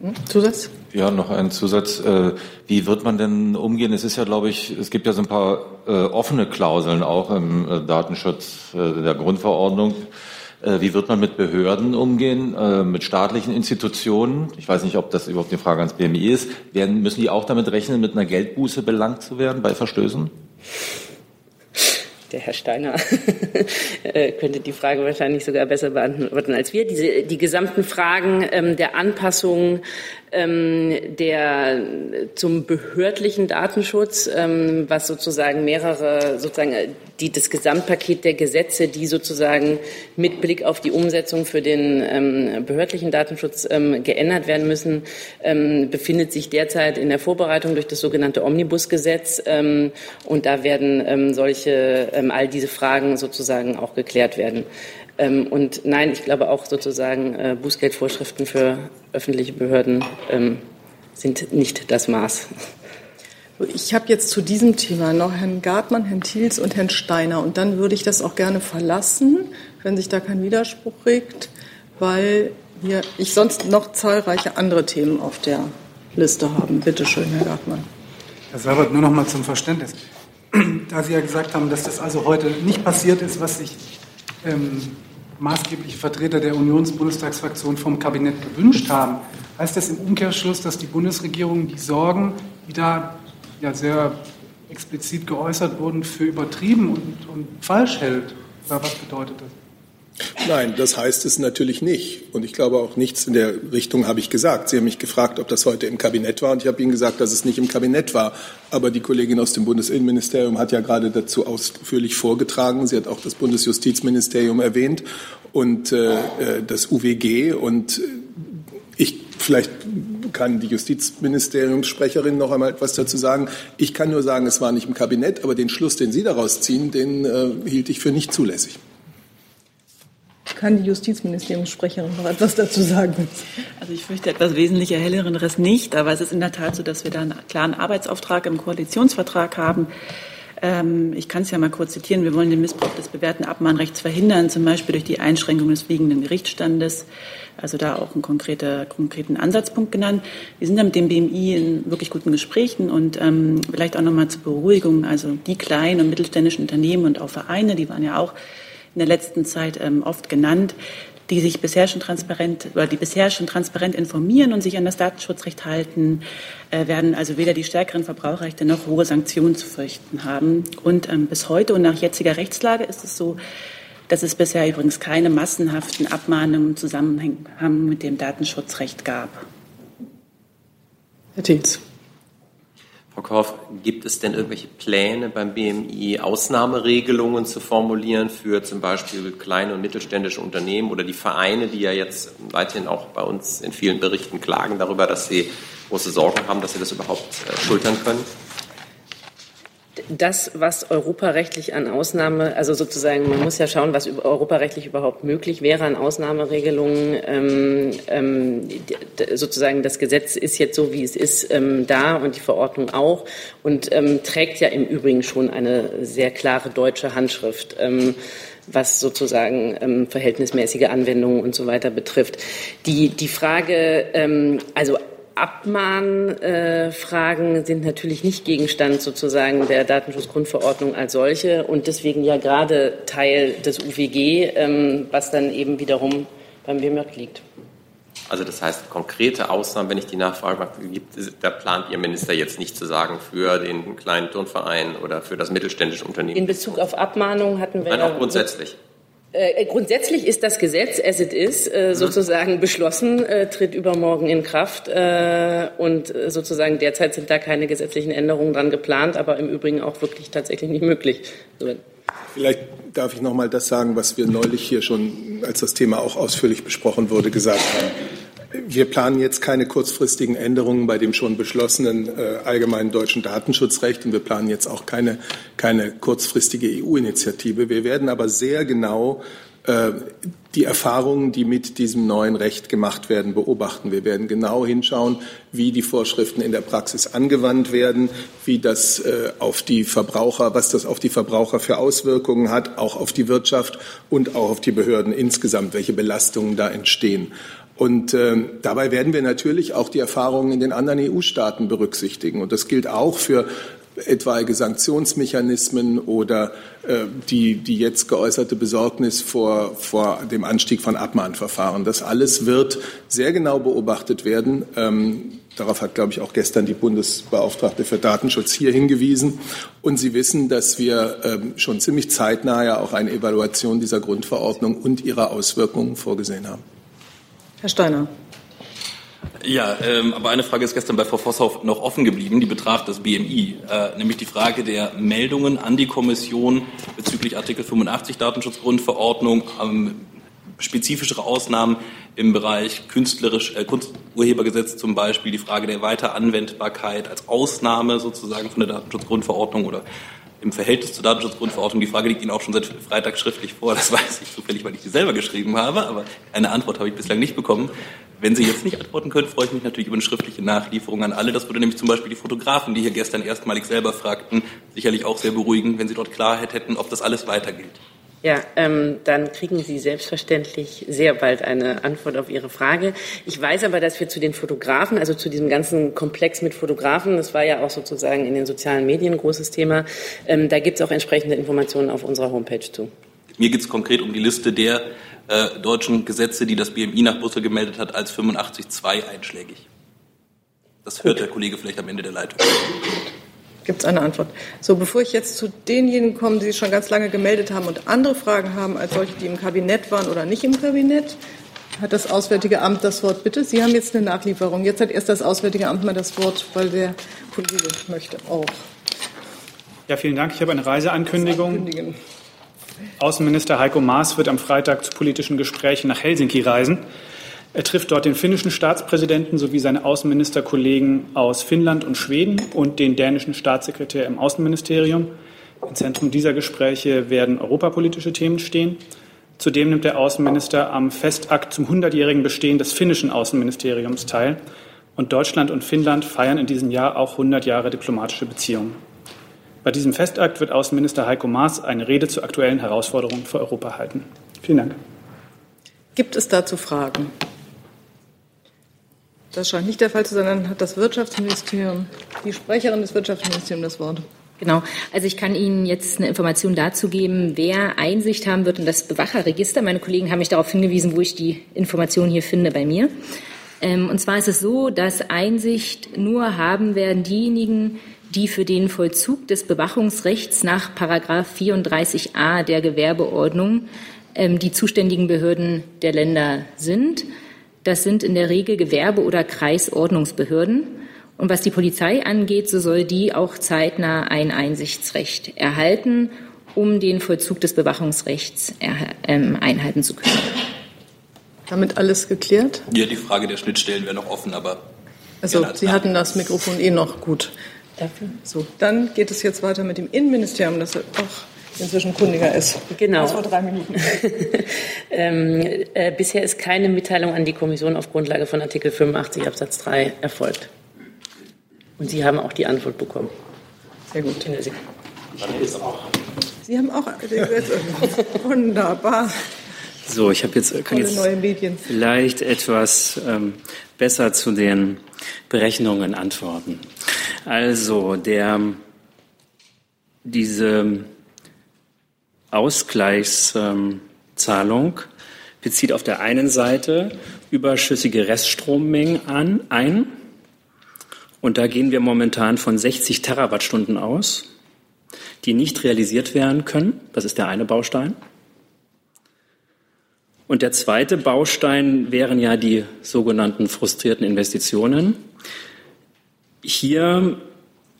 Hm? Zusatz? Ja, noch ein Zusatz. Äh, wie wird man denn umgehen? Es ist ja, glaube ich, es gibt ja so ein paar äh, offene Klauseln auch im äh, Datenschutz der Grundverordnung. Wie wird man mit Behörden umgehen, mit staatlichen Institutionen? Ich weiß nicht, ob das überhaupt eine Frage ans BMI ist. Müssen die auch damit rechnen, mit einer Geldbuße belangt zu werden bei Verstößen? Der Herr Steiner äh, könnte die Frage wahrscheinlich sogar besser beantworten als wir. Diese, die gesamten Fragen ähm, der Anpassung ähm, der zum behördlichen Datenschutz, ähm, was sozusagen mehrere sozusagen äh, die das Gesamtpaket der Gesetze, die sozusagen mit Blick auf die Umsetzung für den ähm, behördlichen Datenschutz ähm, geändert werden müssen, ähm, befindet sich derzeit in der Vorbereitung durch das sogenannte Omnibusgesetz ähm, und da werden ähm, solche all diese Fragen sozusagen auch geklärt werden. Ähm, und nein, ich glaube auch sozusagen äh, Bußgeldvorschriften für öffentliche Behörden ähm, sind nicht das Maß. Ich habe jetzt zu diesem Thema noch Herrn Gartmann, Herrn Thiels und Herrn Steiner. Und dann würde ich das auch gerne verlassen, wenn sich da kein Widerspruch regt, weil wir, ich sonst noch zahlreiche andere Themen auf der Liste haben. Bitte schön, Herr Gartmann. Herr Seibert, nur noch mal zum Verständnis. Da Sie ja gesagt haben, dass das also heute nicht passiert ist, was sich ähm, maßgebliche Vertreter der Unionsbundestagsfraktion vom Kabinett gewünscht haben, heißt das im Umkehrschluss, dass die Bundesregierung die Sorgen, die da ja sehr explizit geäußert wurden, für übertrieben und, und falsch hält? Oder was bedeutet das? Nein, das heißt es natürlich nicht. Und ich glaube auch nichts in der Richtung habe ich gesagt. Sie haben mich gefragt, ob das heute im Kabinett war. Und ich habe Ihnen gesagt, dass es nicht im Kabinett war. Aber die Kollegin aus dem Bundesinnenministerium hat ja gerade dazu ausführlich vorgetragen. Sie hat auch das Bundesjustizministerium erwähnt und äh, äh das UWG. Und ich vielleicht kann die Justizministeriumssprecherin noch einmal etwas dazu sagen. Ich kann nur sagen, es war nicht im Kabinett, aber den Schluss, den Sie daraus ziehen, den äh, hielt ich für nicht zulässig. Kann die Justizministeriumssprecherin noch etwas dazu sagen? Also ich fürchte etwas wesentlich Erhellerendes nicht, aber es ist in der Tat so, dass wir da einen klaren Arbeitsauftrag im Koalitionsvertrag haben. Ähm, ich kann es ja mal kurz zitieren. Wir wollen den Missbrauch des bewährten Abmahnrechts verhindern, zum Beispiel durch die Einschränkung des fliegenden Gerichtsstandes. Also da auch einen konkreter, konkreten Ansatzpunkt genannt. Wir sind da mit dem BMI in wirklich guten Gesprächen und ähm, vielleicht auch nochmal zur Beruhigung. Also die kleinen und mittelständischen Unternehmen und auch Vereine, die waren ja auch in der letzten Zeit ähm, oft genannt, die sich bisher schon transparent oder die bisher schon transparent informieren und sich an das Datenschutzrecht halten, äh, werden also weder die stärkeren Verbraucherrechte noch hohe Sanktionen zu fürchten haben. Und ähm, bis heute und nach jetziger Rechtslage ist es so, dass es bisher übrigens keine massenhaften Abmahnungen im Zusammenhang mit dem Datenschutzrecht gab. Herr Thiels. Frau Korff, gibt es denn irgendwelche Pläne beim BMI, Ausnahmeregelungen zu formulieren für zum Beispiel kleine und mittelständische Unternehmen oder die Vereine, die ja jetzt weiterhin auch bei uns in vielen Berichten klagen darüber, dass sie große Sorgen haben, dass sie das überhaupt äh, schultern können? Das, was europarechtlich an Ausnahme, also sozusagen, man muss ja schauen, was europarechtlich überhaupt möglich wäre an Ausnahmeregelungen. Ähm, ähm, sozusagen das Gesetz ist jetzt so, wie es ist, ähm, da und die Verordnung auch und ähm, trägt ja im Übrigen schon eine sehr klare deutsche Handschrift. Ähm, was sozusagen ähm, verhältnismäßige Anwendungen und so weiter betrifft. Die, die Frage, ähm, also Abmahnfragen sind natürlich nicht Gegenstand sozusagen der Datenschutzgrundverordnung als solche und deswegen ja gerade Teil des UWG, ähm, was dann eben wiederum beim BMJ liegt. Also das heißt, konkrete Ausnahmen, wenn ich die Nachfrage gibt, da plant Ihr Minister jetzt nicht zu sagen für den kleinen Turnverein oder für das mittelständische Unternehmen. In Bezug auf Abmahnungen hatten wir. Nein, auch grundsätzlich. Äh, grundsätzlich ist das Gesetz, as it is, äh, mhm. sozusagen beschlossen, äh, tritt übermorgen in Kraft äh, und äh, sozusagen derzeit sind da keine gesetzlichen Änderungen dran geplant, aber im Übrigen auch wirklich tatsächlich nicht möglich. Vielleicht darf ich noch mal das sagen, was wir neulich hier schon, als das Thema auch ausführlich besprochen wurde, gesagt haben. Wir planen jetzt keine kurzfristigen Änderungen bei dem schon beschlossenen äh, allgemeinen deutschen Datenschutzrecht und wir planen jetzt auch keine, keine kurzfristige EU-Initiative. Wir werden aber sehr genau äh, die Erfahrungen, die mit diesem neuen Recht gemacht werden, beobachten. Wir werden genau hinschauen, wie die Vorschriften in der Praxis angewandt werden, wie das äh, auf die Verbraucher, was das auf die Verbraucher für Auswirkungen hat, auch auf die Wirtschaft und auch auf die Behörden insgesamt, welche Belastungen da entstehen. Und äh, dabei werden wir natürlich auch die Erfahrungen in den anderen EU-Staaten berücksichtigen. Und das gilt auch für etwaige Sanktionsmechanismen oder äh, die, die jetzt geäußerte Besorgnis vor, vor dem Anstieg von Abmahnverfahren. Das alles wird sehr genau beobachtet werden. Ähm, Darauf hat, glaube ich, auch gestern die Bundesbeauftragte für Datenschutz hier hingewiesen. Und Sie wissen, dass wir ähm, schon ziemlich zeitnah ja auch eine Evaluation dieser Grundverordnung und ihrer Auswirkungen vorgesehen haben. Herr Steiner. Ja, ähm, aber eine Frage ist gestern bei Frau Vosshoff noch offen geblieben, die betraf das BMI, äh, nämlich die Frage der Meldungen an die Kommission bezüglich Artikel 85 Datenschutzgrundverordnung, ähm, spezifischere Ausnahmen im Bereich künstlerisch, äh, Kunsturhebergesetz zum Beispiel, die Frage der Weiteranwendbarkeit als Ausnahme sozusagen von der Datenschutzgrundverordnung oder im Verhältnis zur Datenschutzgrundverordnung. Die Frage liegt Ihnen auch schon seit Freitag schriftlich vor. Das weiß ich zufällig, weil ich die selber geschrieben habe, aber eine Antwort habe ich bislang nicht bekommen. Wenn Sie jetzt nicht antworten können, freue ich mich natürlich über eine schriftliche Nachlieferung an alle. Das würde nämlich zum Beispiel die Fotografen, die hier gestern erstmalig selber fragten, sicherlich auch sehr beruhigen, wenn sie dort Klarheit hätten, ob das alles weitergeht. Ja, ähm, dann kriegen Sie selbstverständlich sehr bald eine Antwort auf Ihre Frage. Ich weiß aber, dass wir zu den Fotografen, also zu diesem ganzen Komplex mit Fotografen, das war ja auch sozusagen in den sozialen Medien ein großes Thema, ähm, da gibt es auch entsprechende Informationen auf unserer Homepage zu. Mir geht es konkret um die Liste der äh, deutschen Gesetze, die das BMI nach Brüssel gemeldet hat, als 85.2 einschlägig. Das hört der Kollege vielleicht am Ende der Leitung. Gibt es eine Antwort? So, bevor ich jetzt zu denjenigen komme, die sich schon ganz lange gemeldet haben und andere Fragen haben als solche, die im Kabinett waren oder nicht im Kabinett, hat das Auswärtige Amt das Wort. Bitte, Sie haben jetzt eine Nachlieferung. Jetzt hat erst das Auswärtige Amt mal das Wort, weil der Kollege möchte auch. Ja, vielen Dank. Ich habe eine Reiseankündigung. Außenminister Heiko Maas wird am Freitag zu politischen Gesprächen nach Helsinki reisen. Er trifft dort den finnischen Staatspräsidenten sowie seine Außenministerkollegen aus Finnland und Schweden und den dänischen Staatssekretär im Außenministerium. Im Zentrum dieser Gespräche werden europapolitische Themen stehen. Zudem nimmt der Außenminister am Festakt zum 100-jährigen Bestehen des finnischen Außenministeriums teil. Und Deutschland und Finnland feiern in diesem Jahr auch 100 Jahre diplomatische Beziehungen. Bei diesem Festakt wird Außenminister Heiko Maas eine Rede zu aktuellen Herausforderungen für Europa halten. Vielen Dank. Gibt es dazu Fragen? Das scheint nicht der Fall zu sein. Dann hat das Wirtschaftsministerium, die Sprecherin des Wirtschaftsministeriums das Wort. Genau. Also ich kann Ihnen jetzt eine Information dazu geben, wer Einsicht haben wird in das Bewacherregister. Meine Kollegen haben mich darauf hingewiesen, wo ich die Information hier finde bei mir. Ähm, und zwar ist es so, dass Einsicht nur haben werden diejenigen, die für den Vollzug des Bewachungsrechts nach Paragraph 34a der Gewerbeordnung ähm, die zuständigen Behörden der Länder sind. Das sind in der Regel Gewerbe- oder Kreisordnungsbehörden. Und was die Polizei angeht, so soll die auch zeitnah ein Einsichtsrecht erhalten, um den Vollzug des Bewachungsrechts ähm, einhalten zu können. Damit alles geklärt? Ja, die Frage der Schnittstellen wäre noch offen, aber. Also, Sie hatten das Mikrofon eh noch gut. Dafür. So, dann geht es jetzt weiter mit dem Innenministerium, das auch inzwischen kundiger ist. Genau. Das war drei Minuten. ähm, äh, bisher ist keine Mitteilung an die Kommission auf Grundlage von Artikel 85 Absatz 3 erfolgt. Und Sie haben auch die Antwort bekommen. Sehr gut. Sie haben auch wunderbar. So, ich habe jetzt kann jetzt vielleicht etwas ähm, besser zu den Berechnungen antworten. Also der diese Ausgleichszahlung bezieht auf der einen Seite überschüssige Reststrommengen an, ein. Und da gehen wir momentan von 60 Terawattstunden aus, die nicht realisiert werden können. Das ist der eine Baustein. Und der zweite Baustein wären ja die sogenannten frustrierten Investitionen. Hier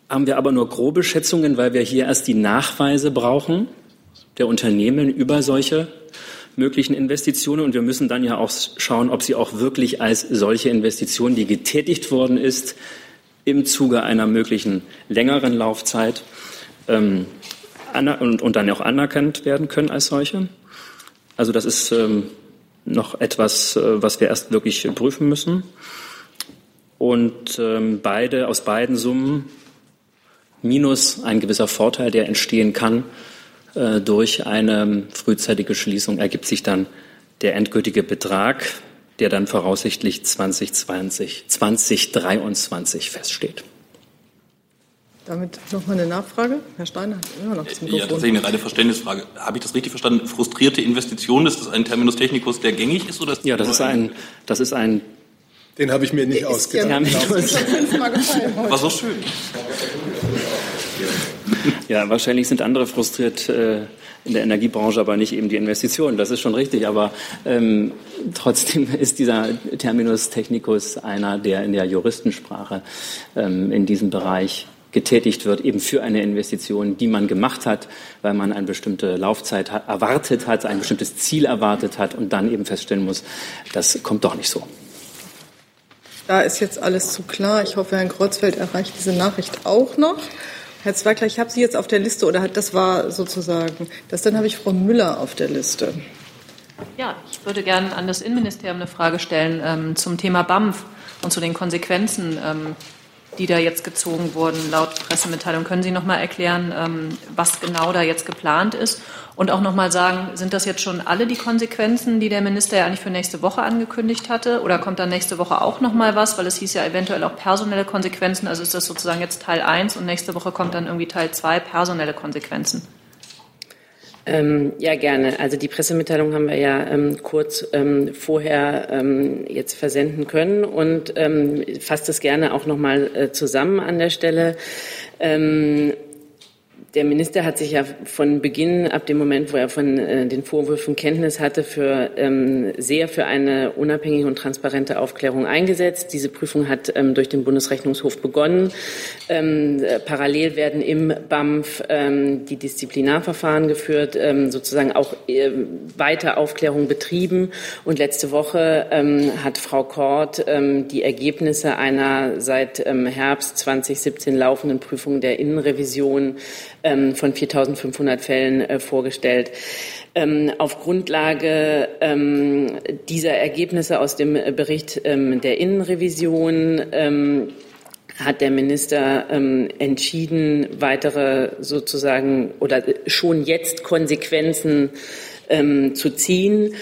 haben wir aber nur grobe Schätzungen, weil wir hier erst die Nachweise brauchen der Unternehmen über solche möglichen Investitionen. Und wir müssen dann ja auch schauen, ob sie auch wirklich als solche Investition, die getätigt worden ist, im Zuge einer möglichen längeren Laufzeit ähm, und, und, dann auch anerkannt werden können als solche. Also das ist ähm, noch etwas, äh, was wir erst wirklich prüfen müssen. Und ähm, beide, aus beiden Summen minus ein gewisser Vorteil, der entstehen kann, äh, durch eine frühzeitige Schließung ergibt sich dann der endgültige Betrag, der dann voraussichtlich 2020, 2023 feststeht. Damit nochmal eine Nachfrage. Herr Steiner hat immer noch das Mikrofon. Ja, tatsächlich eine reine Verständnisfrage. Habe ich das richtig verstanden? Frustrierte Investitionen, ist das ein Terminus technicus, der gängig ist? Oder ist ja, das ist ein, das ist ein den habe ich mir nicht ausgedacht. Ja, War so schön. Ja, wahrscheinlich sind andere frustriert äh, in der Energiebranche, aber nicht eben die Investitionen. Das ist schon richtig. Aber ähm, trotzdem ist dieser Terminus technicus einer, der in der Juristensprache ähm, in diesem Bereich getätigt wird, eben für eine Investition, die man gemacht hat, weil man eine bestimmte Laufzeit erwartet hat, ein bestimmtes Ziel erwartet hat und dann eben feststellen muss, das kommt doch nicht so. Da ist jetzt alles zu klar. Ich hoffe, Herrn Kreuzfeld erreicht diese Nachricht auch noch. Herr Zweigler, ich habe Sie jetzt auf der Liste, oder das war sozusagen, das dann habe ich Frau Müller auf der Liste. Ja, ich würde gerne an das Innenministerium eine Frage stellen ähm, zum Thema BAMF und zu den Konsequenzen, ähm, die da jetzt gezogen wurden, laut Pressemitteilung. Können Sie noch mal erklären, ähm, was genau da jetzt geplant ist? Und auch noch mal sagen, sind das jetzt schon alle die Konsequenzen, die der Minister ja eigentlich für nächste Woche angekündigt hatte? Oder kommt da nächste Woche auch noch mal was? Weil es hieß ja eventuell auch personelle Konsequenzen. Also ist das sozusagen jetzt Teil 1 und nächste Woche kommt dann irgendwie Teil 2, personelle Konsequenzen? Ähm, ja, gerne. Also die Pressemitteilung haben wir ja ähm, kurz ähm, vorher ähm, jetzt versenden können und ähm, fasst es gerne auch nochmal äh, zusammen an der Stelle. Ähm, der Minister hat sich ja von Beginn, ab dem Moment, wo er von äh, den Vorwürfen Kenntnis hatte, für, ähm, sehr für eine unabhängige und transparente Aufklärung eingesetzt. Diese Prüfung hat ähm, durch den Bundesrechnungshof begonnen. Ähm, äh, parallel werden im BAMF ähm, die Disziplinarverfahren geführt, ähm, sozusagen auch äh, weiter Aufklärung betrieben. Und letzte Woche ähm, hat Frau Kort die Ergebnisse einer seit Herbst 2017 laufenden Prüfung der Innenrevision ähm, von 4.500 Fällen äh, vorgestellt. Ähm, auf Grundlage ähm, dieser Ergebnisse aus dem Bericht der Innenrevision hat der Minister ähm, entschieden, weitere sozusagen oder schon jetzt Konsequenzen ähm, zu ziehen.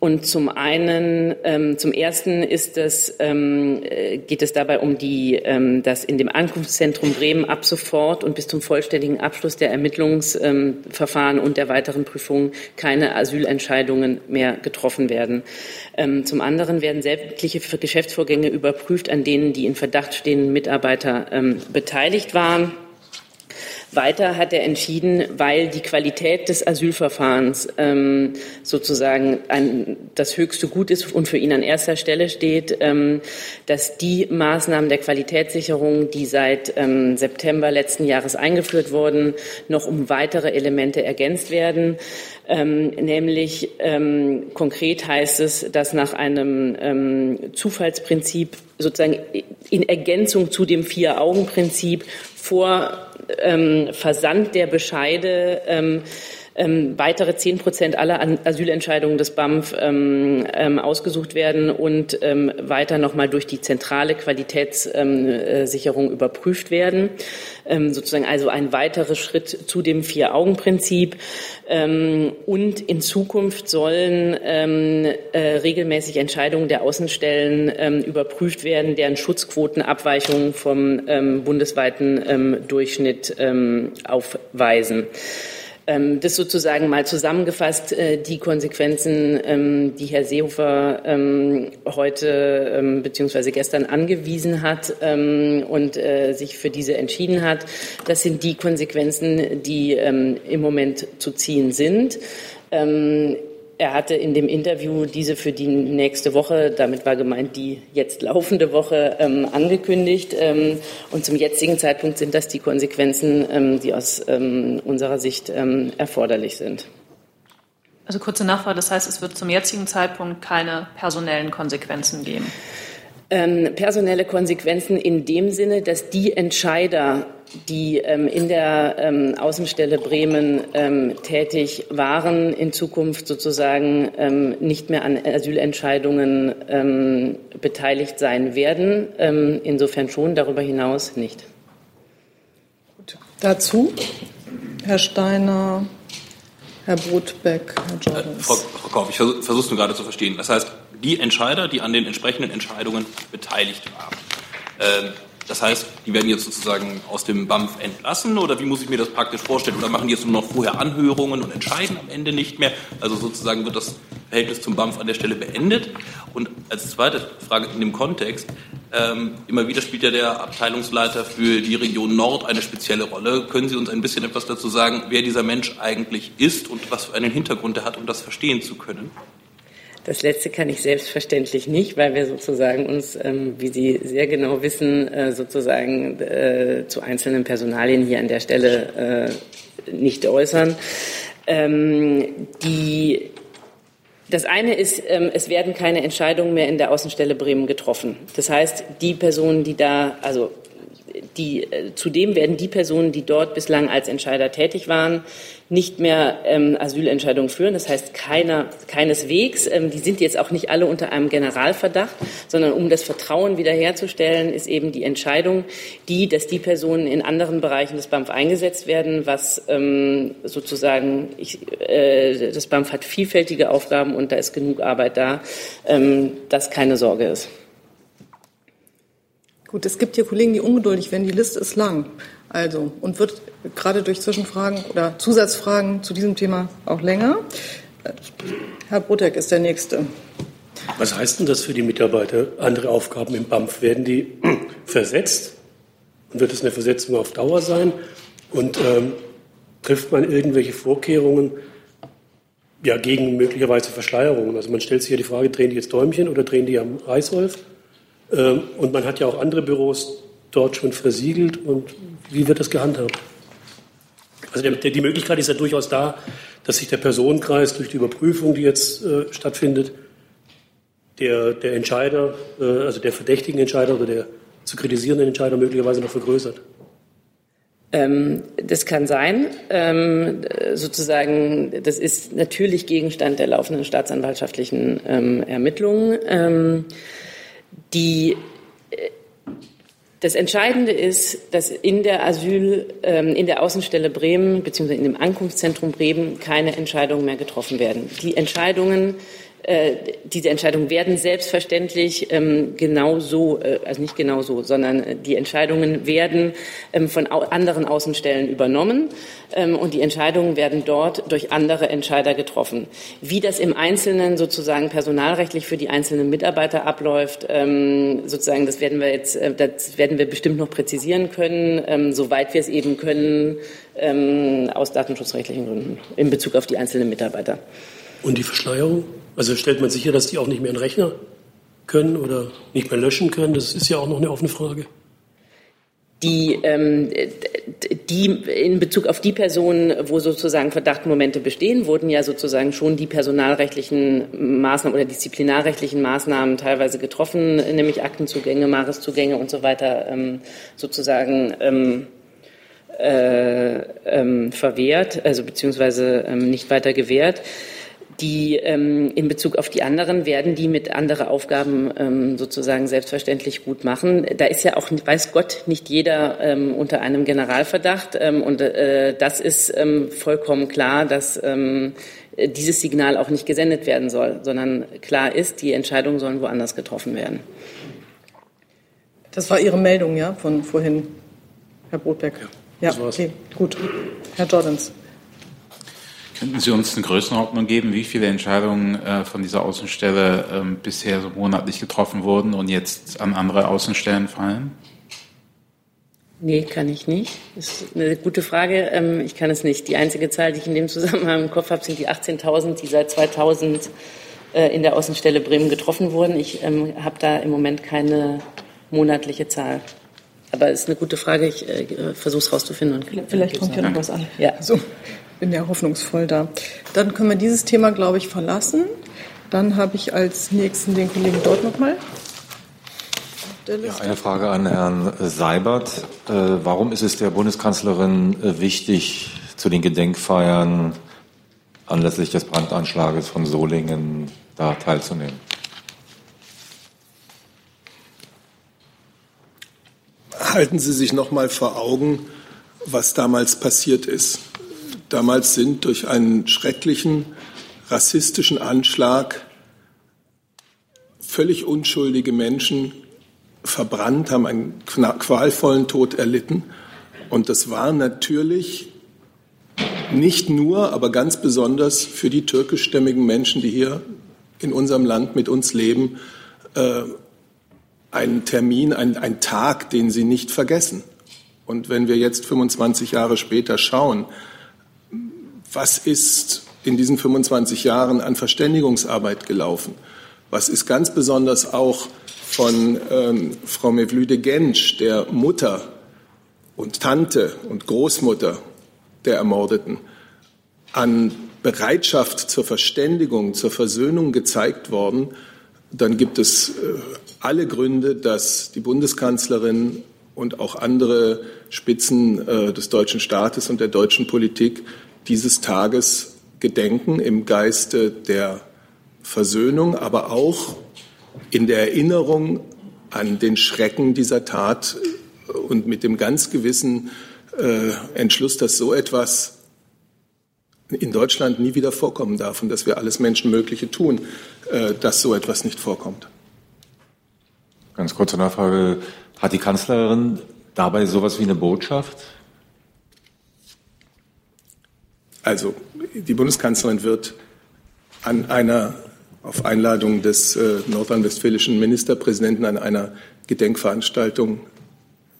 Und zum einen, ähm, zum ersten ist es, ähm, äh, geht es dabei um die, ähm, dass in dem Ankunftszentrum Bremen ab sofort und bis zum vollständigen Abschluss der Ermittlungsverfahren ähm, und der weiteren Prüfungen keine Asylentscheidungen mehr getroffen werden. Ähm, zum anderen werden sämtliche Geschäftsvorgänge überprüft, an denen die in Verdacht stehenden Mitarbeiter ähm, beteiligt waren. Weiter hat er entschieden, weil die Qualität des Asylverfahrens ähm, sozusagen ein, das höchste Gut ist und für ihn an erster Stelle steht, ähm, dass die Maßnahmen der Qualitätssicherung, die seit ähm, September letzten Jahres eingeführt wurden, noch um weitere Elemente ergänzt werden. Ähm, nämlich ähm, konkret heißt es, dass nach einem ähm, Zufallsprinzip sozusagen in Ergänzung zu dem Vier-Augen-Prinzip vor ähm, Versand der Bescheide ähm, ähm, weitere zehn Prozent aller Asylentscheidungen des BAMF ähm, ähm, ausgesucht werden und ähm, weiter nochmal durch die zentrale Qualitätssicherung ähm, überprüft werden. Ähm, sozusagen also ein weiterer Schritt zu dem Vier-Augen-Prinzip. und in Zukunft sollen äh, regelmäßig Entscheidungen der Außenstellen überprüft werden, deren Schutzquotenabweichungen vom bundesweiten Durchschnitt aufweisen. Ähm, das sozusagen mal zusammengefasst, äh, die Konsequenzen, ähm, die Herr Seehofer ähm, heute bzw. gestern angewiesen hat und äh, sich für diese entschieden hat. Das sind die Konsequenzen, die im Moment zu ziehen sind. Er hatte in dem Interview diese für die nächste Woche, damit war gemeint die jetzt laufende Woche, ähm, angekündigt. Ähm, und zum jetzigen Zeitpunkt sind das die Konsequenzen, ähm, die aus ähm, unserer Sicht ähm, erforderlich sind. Also kurze Nachfrage, das heißt, es wird zum jetzigen Zeitpunkt keine personellen Konsequenzen geben? Ähm, personelle Konsequenzen in dem Sinne, dass die Entscheider die ähm, in der ähm, Außenstelle Bremen ähm, tätig waren, in Zukunft sozusagen ähm, nicht mehr an Asylentscheidungen ähm, beteiligt sein werden. Ähm, insofern schon, darüber hinaus nicht. Gut. Dazu Herr Steiner, Herr Brotbeck, Herr Jordans. Äh, Frau, Frau Kauf, ich versuche es nur gerade zu verstehen. Das heißt, die Entscheider, die an den entsprechenden Entscheidungen beteiligt waren, Das heißt, die werden jetzt sozusagen aus dem BAMF entlassen oder wie muss ich mir das praktisch vorstellen? Oder machen die jetzt nur noch vorher Anhörungen und entscheiden am Ende nicht mehr? Also sozusagen wird das Verhältnis zum BAMF an der Stelle beendet. Und als zweite Frage in dem Kontext, ähm, immer wieder spielt ja der Abteilungsleiter für die Region Nord eine spezielle Rolle. Können Sie uns ein bisschen etwas dazu sagen, wer dieser Mensch eigentlich ist und was für einen Hintergrund er hat, um das verstehen zu können? Das letzte kann ich selbstverständlich nicht, weil wir sozusagen uns, ähm, wie Sie sehr genau wissen, äh, sozusagen äh, zu einzelnen Personalien hier an der Stelle äh, nicht äußern. Ähm, die das eine ist, ähm, es werden keine Entscheidungen mehr in der Außenstelle Bremen getroffen. Das heißt, die Personen, die da, also die, äh, zudem werden die Personen, die dort bislang als Entscheider tätig waren, nicht mehr ähm, Asylentscheidungen führen. Das heißt keiner, keineswegs. Ähm, die sind jetzt auch nicht alle unter einem Generalverdacht, sondern um das Vertrauen wiederherzustellen, ist eben die Entscheidung, die, dass die Personen in anderen Bereichen des BAMF eingesetzt werden, was ähm, sozusagen, ich, äh, das BAMF hat vielfältige Aufgaben und da ist genug Arbeit da, ähm, dass keine Sorge ist. Gut, es gibt hier Kollegen, die ungeduldig werden. Die Liste ist lang. Also, und wird gerade durch Zwischenfragen oder Zusatzfragen zu diesem Thema auch länger. Herr Brotek ist der Nächste. Was heißt denn das für die Mitarbeiter? Andere Aufgaben im BAMF, werden die versetzt? Und wird es eine Versetzung auf Dauer sein? Und ähm, trifft man irgendwelche Vorkehrungen ja, gegen möglicherweise Verschleierungen? Also man stellt sich ja die Frage, drehen die jetzt Däumchen oder drehen die am Reißwolf? Ähm, und man hat ja auch andere Büros dort schon versiegelt. Und wie wird das gehandhabt? Also die Möglichkeit ist ja durchaus da, dass sich der Personenkreis durch die Überprüfung, die jetzt äh, stattfindet, der, der Entscheider, äh, also der verdächtigen Entscheider oder der zu kritisierenden Entscheider möglicherweise noch vergrößert. Ähm, das kann sein. Ähm, sozusagen, das ist natürlich Gegenstand der laufenden staatsanwaltschaftlichen ähm, Ermittlungen. Die, äh, das Entscheidende ist, dass in der Asyl, ähm, in der Außenstelle Bremen bzw. in dem Ankunftszentrum Bremen keine Entscheidungen mehr getroffen werden. Die Entscheidungen äh, diese Entscheidungen werden selbstverständlich ähm, genauso, äh, also nicht genauso, sondern äh, die Entscheidungen werden ähm, von au anderen Außenstellen übernommen ähm, und die Entscheidungen werden dort durch andere Entscheider getroffen. Wie das im Einzelnen sozusagen personalrechtlich für die einzelnen Mitarbeiter abläuft, ähm, sozusagen, das werden wir jetzt, äh, das werden wir bestimmt noch präzisieren können, ähm, soweit wir es eben können, ähm, aus datenschutzrechtlichen Gründen in Bezug auf die einzelnen Mitarbeiter. Und die Verschleierung? Also stellt man sicher, dass die auch nicht mehr in den Rechner können oder nicht mehr löschen können? Das ist ja auch noch eine offene Frage. Die, ähm, die in Bezug auf die Personen, wo sozusagen Verdachtmomente bestehen, wurden ja sozusagen schon die personalrechtlichen Maßnahmen oder disziplinarrechtlichen Maßnahmen teilweise getroffen, nämlich Aktenzugänge, Mariszugänge und so weiter ähm, sozusagen ähm, äh, ähm, verwehrt, also beziehungsweise ähm, nicht weiter gewährt die ähm, in Bezug auf die anderen werden die mit anderen Aufgaben ähm, sozusagen selbstverständlich gut machen. Da ist ja auch, weiß Gott, nicht jeder ähm, unter einem Generalverdacht. Ähm, und äh, das ist ähm, vollkommen klar, dass ähm, dieses Signal auch nicht gesendet werden soll, sondern klar ist, die Entscheidungen sollen woanders getroffen werden. Das war Ihre Meldung, ja, von vorhin, Herr Brotbeck. Ja, ja okay, gut. Herr Jordans. Könnten Sie uns eine Größenordnung geben, wie viele Entscheidungen äh, von dieser Außenstelle ähm, bisher so monatlich getroffen wurden und jetzt an andere Außenstellen fallen? Nee, kann ich nicht. Das ist eine gute Frage. Ähm, ich kann es nicht. Die einzige Zahl, die ich in dem Zusammenhang im Kopf habe, sind die 18.000, die seit 2000 äh, in der Außenstelle Bremen getroffen wurden. Ich ähm, habe da im Moment keine monatliche Zahl. Aber es ist eine gute Frage. Ich äh, versuche es rauszufinden. Vielleicht kommt ja noch was an. Ja. So bin ja hoffnungsvoll da. Dann können wir dieses Thema, glaube ich, verlassen. Dann habe ich als nächsten den Kollegen dort nochmal. Ja, eine Frage an Herrn Seibert. Äh, warum ist es der Bundeskanzlerin äh, wichtig, zu den Gedenkfeiern anlässlich des Brandanschlages von Solingen da teilzunehmen? Halten Sie sich noch mal vor Augen, was damals passiert ist. Damals sind durch einen schrecklichen rassistischen Anschlag völlig unschuldige Menschen verbrannt, haben einen qualvollen Tod erlitten. Und das war natürlich nicht nur, aber ganz besonders für die türkischstämmigen Menschen, die hier in unserem Land mit uns leben, äh, ein Termin, ein, ein Tag, den sie nicht vergessen. Und wenn wir jetzt 25 Jahre später schauen, was ist in diesen 25 Jahren an Verständigungsarbeit gelaufen? Was ist ganz besonders auch von ähm, Frau Mevlüde Gensch, der Mutter und Tante und Großmutter der Ermordeten, an Bereitschaft zur Verständigung, zur Versöhnung gezeigt worden, dann gibt es äh, alle Gründe, dass die Bundeskanzlerin und auch andere Spitzen äh, des deutschen Staates und der deutschen Politik dieses Tages gedenken im Geiste der Versöhnung, aber auch in der Erinnerung an den Schrecken dieser Tat und mit dem ganz gewissen äh, Entschluss, dass so etwas in Deutschland nie wieder vorkommen darf und dass wir alles Menschenmögliche tun, äh, dass so etwas nicht vorkommt. Ganz kurze Nachfrage. Hat die Kanzlerin dabei sowas wie eine Botschaft? Also, die Bundeskanzlerin wird an einer, auf Einladung des äh, nordrhein-westfälischen Ministerpräsidenten an einer Gedenkveranstaltung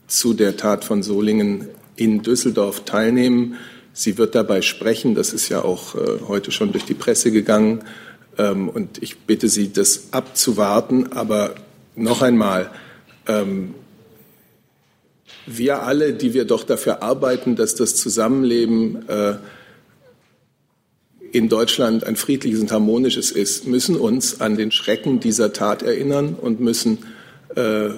zu der Tat von Solingen in Düsseldorf teilnehmen. Sie wird dabei sprechen. Das ist ja auch äh, heute schon durch die Presse gegangen. Ähm, und ich bitte Sie, das abzuwarten. Aber noch einmal, ähm, wir alle, die wir doch dafür arbeiten, dass das Zusammenleben äh, in Deutschland ein friedliches und harmonisches ist, müssen uns an den Schrecken dieser Tat erinnern und müssen äh,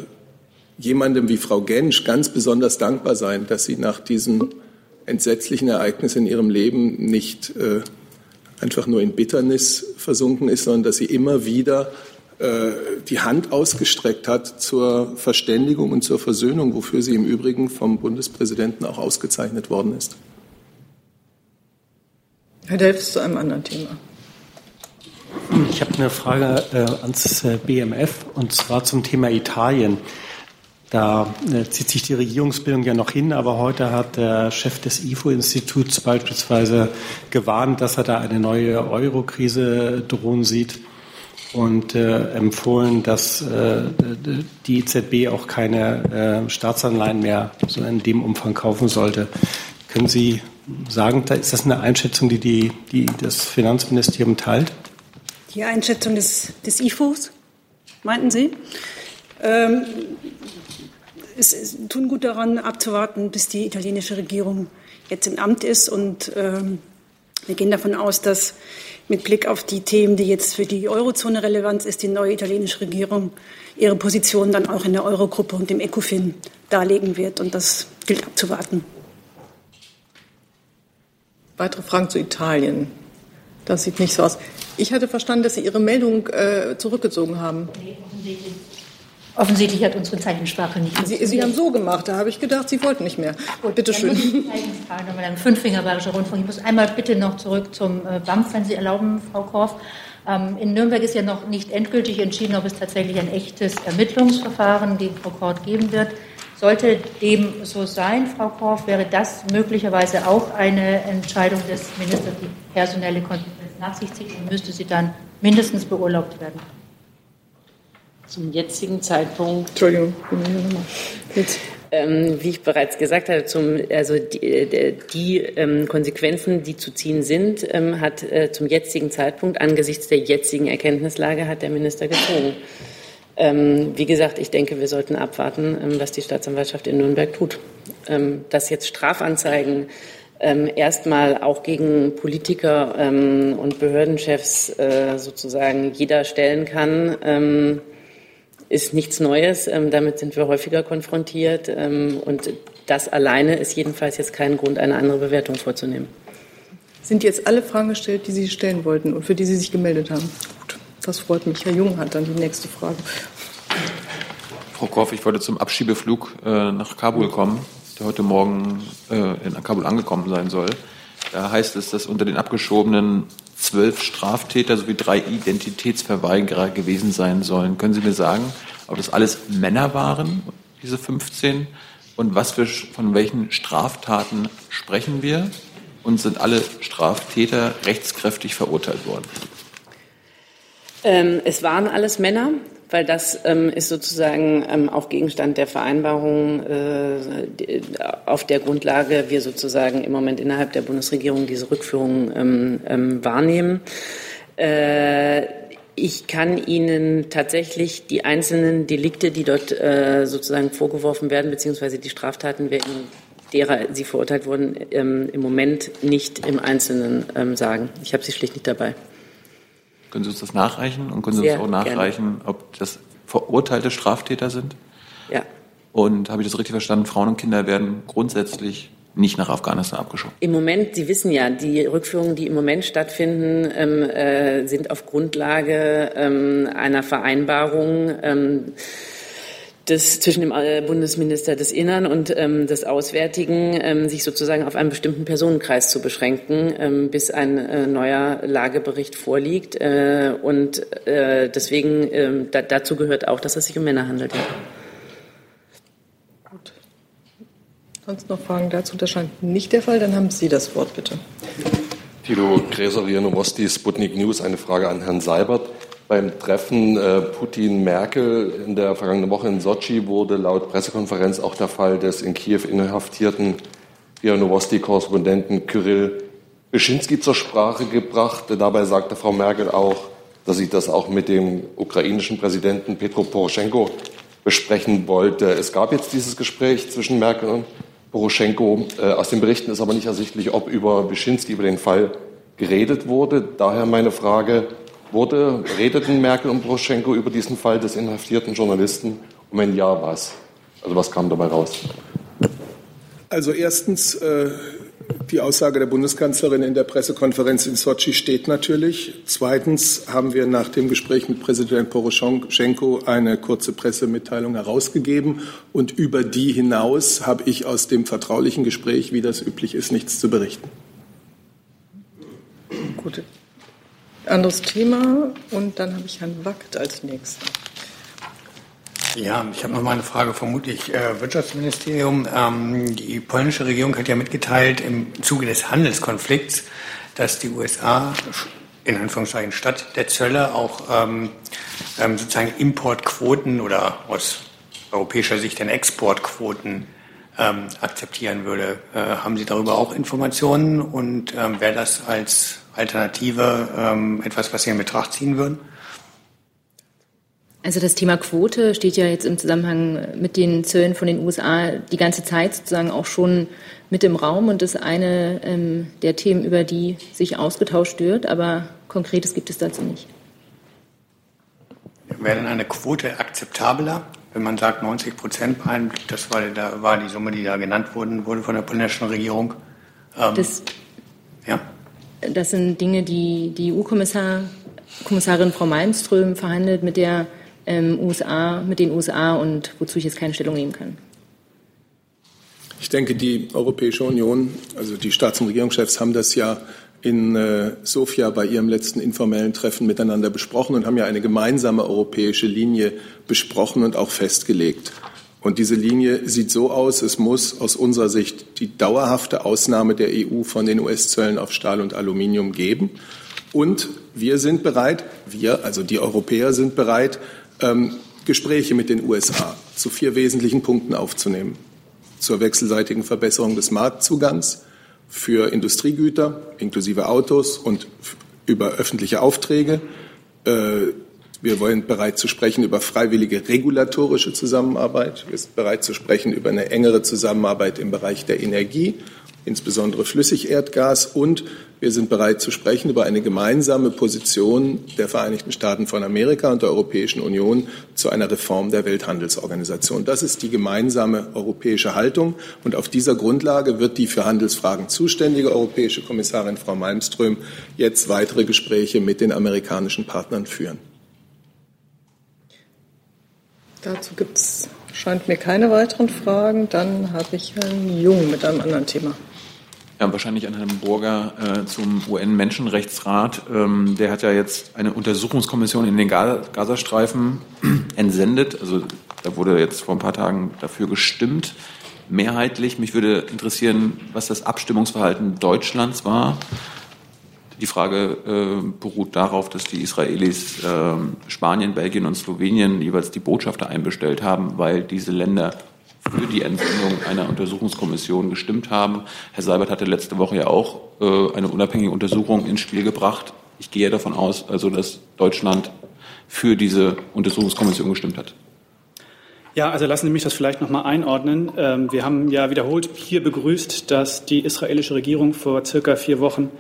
jemandem wie Frau Gensch ganz besonders dankbar sein, dass sie nach diesem entsetzlichen Ereignis in ihrem Leben nicht äh, einfach nur in Bitternis versunken ist, sondern dass sie immer wieder äh, die Hand ausgestreckt hat zur Verständigung und zur Versöhnung, wofür sie im Übrigen vom Bundespräsidenten auch ausgezeichnet worden ist. Herr Delfs zu einem anderen Thema. Ich habe eine Frage äh, ans äh, BMF und zwar zum Thema Italien. Da äh, zieht sich die Regierungsbildung ja noch hin, aber heute hat der Chef des IFO-Instituts beispielsweise gewarnt, dass er da eine neue Euro-Krise drohen sieht und äh, empfohlen, dass äh, die EZB auch keine Staatsanleihen mehr so in dem Umfang kaufen sollte. Können Sie sagen, ist das eine Einschätzung, die, die, die das Finanzministerium teilt? Die Einschätzung des, des IFOs, meinten Sie? Ähm, es, es tun gut daran, abzuwarten, bis die italienische Regierung jetzt im Amt ist. Und ähm, wir gehen davon aus, dass mit Blick auf die Themen, die jetzt für die Eurozone relevant ist, die neue italienische Regierung ihre Position dann auch in der Eurogruppe und dem ECOFIN darlegen wird. Und das gilt abzuwarten. Weitere Fragen zu Italien? Das sieht nicht so aus. Ich hatte verstanden, dass Sie Ihre Meldung äh, zurückgezogen haben. Nee, offensichtlich. Offensichtlich hat unsere Zeichensprache nicht Sie, Sie haben so gemacht, da habe ich gedacht, Sie wollten nicht mehr. Gut, bitte schön. Zeichensprache Fünffinger Bayerischer Rundfunk. Ich muss einmal bitte noch zurück zum äh, BAMF, wenn Sie erlauben, Frau Korff. Ähm, in Nürnberg ist ja noch nicht endgültig entschieden, ob es tatsächlich ein echtes Ermittlungsverfahren gegen Frau Kort geben wird. Sollte dem so sein, Frau Korff, wäre das möglicherweise auch eine Entscheidung des Ministers, die personelle Konsequenzen nach sich zieht und müsste sie dann mindestens beurlaubt werden zum jetzigen Zeitpunkt. Entschuldigung, jetzt. Ähm, wie ich bereits gesagt habe, zum, also die, äh, die ähm, Konsequenzen, die zu ziehen sind, ähm, hat äh, zum jetzigen Zeitpunkt angesichts der jetzigen Erkenntnislage hat der Minister gezogen. Ähm, wie gesagt, ich denke, wir sollten abwarten, ähm, was die Staatsanwaltschaft in Nürnberg tut. Ähm, dass jetzt Strafanzeigen erstmal auch gegen Politiker und Behördenchefs äh, sozusagen jeder stellen kann, ist nichts Neues. Ähm, damit sind wir häufiger konfrontiert. Ähm, und das alleine ist jedenfalls jetzt kein Grund, eine andere Bewertung vorzunehmen. Sind jetzt alle Fragen gestellt, die Sie stellen wollten und für die Sie sich gemeldet haben? Das freut mich. Herr Jung hat dann die nächste Frage. Frau Korff, ich wollte zum Abschiebeflug äh, nach Kabul kommen, der heute Morgen äh, in Kabul angekommen sein soll. Da heißt es, dass unter den abgeschobenen zwölf Straftäter sowie drei Identitätsverweigerer gewesen sein sollen. Können Sie mir sagen, ob das alles Männer waren, diese 15, und was für, von welchen Straftaten sprechen wir? Und sind alle Straftäter rechtskräftig verurteilt worden? Ähm, es waren alles Männer, weil das ähm, ist sozusagen ähm, auch Gegenstand der Vereinbarung, äh, die, auf der Grundlage wir sozusagen im Moment innerhalb der Bundesregierung diese Rückführung ähm, ähm, wahrnehmen. Äh, ich kann Ihnen tatsächlich die einzelnen Delikte, die dort äh, sozusagen vorgeworfen werden, beziehungsweise die Straftaten, wegen derer sie verurteilt wurden, ähm, im Moment nicht im Einzelnen ähm, sagen. Ich habe sie schlicht nicht dabei. Können Sie uns das nachreichen und können Sie Sehr uns auch nachreichen, gerne. ob das verurteilte Straftäter sind? Ja. Und habe ich das richtig verstanden? Frauen und Kinder werden grundsätzlich nicht nach Afghanistan abgeschoben. Im Moment, Sie wissen ja, die Rückführungen, die im Moment stattfinden, ähm, äh, sind auf Grundlage ähm, einer Vereinbarung. Ähm, des, zwischen dem äh, Bundesminister des Innern und ähm, des Auswärtigen, ähm, sich sozusagen auf einen bestimmten Personenkreis zu beschränken, ähm, bis ein äh, neuer Lagebericht vorliegt. Äh, und äh, deswegen ähm, da, dazu gehört auch, dass es sich um Männer handelt. Ja. Sonst noch Fragen dazu? Das scheint nicht der Fall. Dann haben Sie das Wort, bitte. Tilo Gräser, Novosti, Sputnik News. Eine Frage an Herrn Seibert. Beim Treffen äh, Putin-Merkel in der vergangenen Woche in Sotschi wurde laut Pressekonferenz auch der Fall des in Kiew inhaftierten RIA Novosti-Korrespondenten Kyrill Beschinski zur Sprache gebracht. Dabei sagte Frau Merkel auch, dass sie das auch mit dem ukrainischen Präsidenten Petro Poroschenko besprechen wollte. Es gab jetzt dieses Gespräch zwischen Merkel und Poroschenko. Äh, aus den Berichten ist aber nicht ersichtlich, ob über Beschinski, über den Fall geredet wurde. Daher meine Frage, wurde, redeten Merkel und Poroschenko über diesen Fall des inhaftierten Journalisten? Und wenn ja, was? Also was kam dabei raus? Also erstens, äh, die Aussage der Bundeskanzlerin in der Pressekonferenz in Sotschi steht natürlich. Zweitens haben wir nach dem Gespräch mit Präsident Poroschenko eine kurze Pressemitteilung herausgegeben. Und über die hinaus habe ich aus dem vertraulichen Gespräch, wie das üblich ist, nichts zu berichten. Gut. Anderes Thema. Und dann habe ich Herrn Wackt als nächster. Ja, ich habe noch mal eine Frage, vermutlich äh, Wirtschaftsministerium. Ähm, die polnische Regierung hat ja mitgeteilt im Zuge des Handelskonflikts, dass die USA in Anführungszeichen statt der Zölle auch ähm, ähm, sozusagen Importquoten oder aus europäischer Sicht dann Exportquoten ähm, akzeptieren würde. Äh, haben Sie darüber auch Informationen und ähm, wäre das als Alternative ähm, etwas, was Sie in Betracht ziehen würden? Also das Thema Quote steht ja jetzt im Zusammenhang mit den Zöllen von den USA die ganze Zeit sozusagen auch schon mit im Raum und ist eine ähm, der Themen, über die sich ausgetauscht wird, aber Konkretes gibt es dazu nicht. Wäre denn eine Quote akzeptabler, wenn man sagt 90 Prozent, das war, da war die Summe, die da genannt wurde, wurde von der polnischen Regierung? Ähm, das, ja. Das sind Dinge, die die EU-Kommissarin Frau Malmström verhandelt mit der ähm, USA, mit den USA und wozu ich jetzt keine Stellung nehmen kann. Ich denke, die Europäische Union, also die Staats- und Regierungschefs haben das ja in äh, Sofia bei ihrem letzten informellen Treffen miteinander besprochen und haben ja eine gemeinsame europäische Linie besprochen und auch festgelegt. Und diese Linie sieht so aus, es muss aus unserer Sicht die dauerhafte Ausnahme der EU von den US-Zöllen auf Stahl und Aluminium geben. Und wir sind bereit, wir, also die Europäer sind bereit, ähm, Gespräche mit den USA zu vier wesentlichen Punkten aufzunehmen. Zur wechselseitigen Verbesserung des Marktzugangs für Industriegüter inklusive Autos und über öffentliche Aufträge. Äh, wir wollen bereit zu sprechen über freiwillige regulatorische Zusammenarbeit. Wir sind bereit zu sprechen über eine engere Zusammenarbeit im Bereich der Energie insbesondere Flüssigerdgas. Und wir sind bereit zu sprechen über eine gemeinsame Position der Vereinigten Staaten von Amerika und der Europäischen Union zu einer Reform der Welthandelsorganisation. Das ist die gemeinsame europäische Haltung. Und auf dieser Grundlage wird die für Handelsfragen zuständige europäische Kommissarin Frau Malmström jetzt weitere Gespräche mit den amerikanischen Partnern führen. Dazu gibt es, scheint mir keine weiteren Fragen. Dann habe ich Herrn Jung mit einem anderen Thema. Ja, wahrscheinlich an Herrn Burger äh, zum UN-Menschenrechtsrat. Ähm, der hat ja jetzt eine Untersuchungskommission in den Gazastreifen entsendet. Also da wurde jetzt vor ein paar Tagen dafür gestimmt, mehrheitlich. Mich würde interessieren, was das Abstimmungsverhalten Deutschlands war. Die Frage äh, beruht darauf, dass die Israelis äh, Spanien, Belgien und Slowenien jeweils die Botschafter einbestellt haben, weil diese Länder für die Entsendung einer Untersuchungskommission gestimmt haben. Herr Seibert hatte letzte Woche ja auch äh, eine unabhängige Untersuchung ins Spiel gebracht. Ich gehe davon aus, also dass Deutschland für diese Untersuchungskommission gestimmt hat. Ja, also lassen Sie mich das vielleicht noch mal einordnen. Ähm, wir haben ja wiederholt hier begrüßt, dass die israelische Regierung vor circa vier Wochen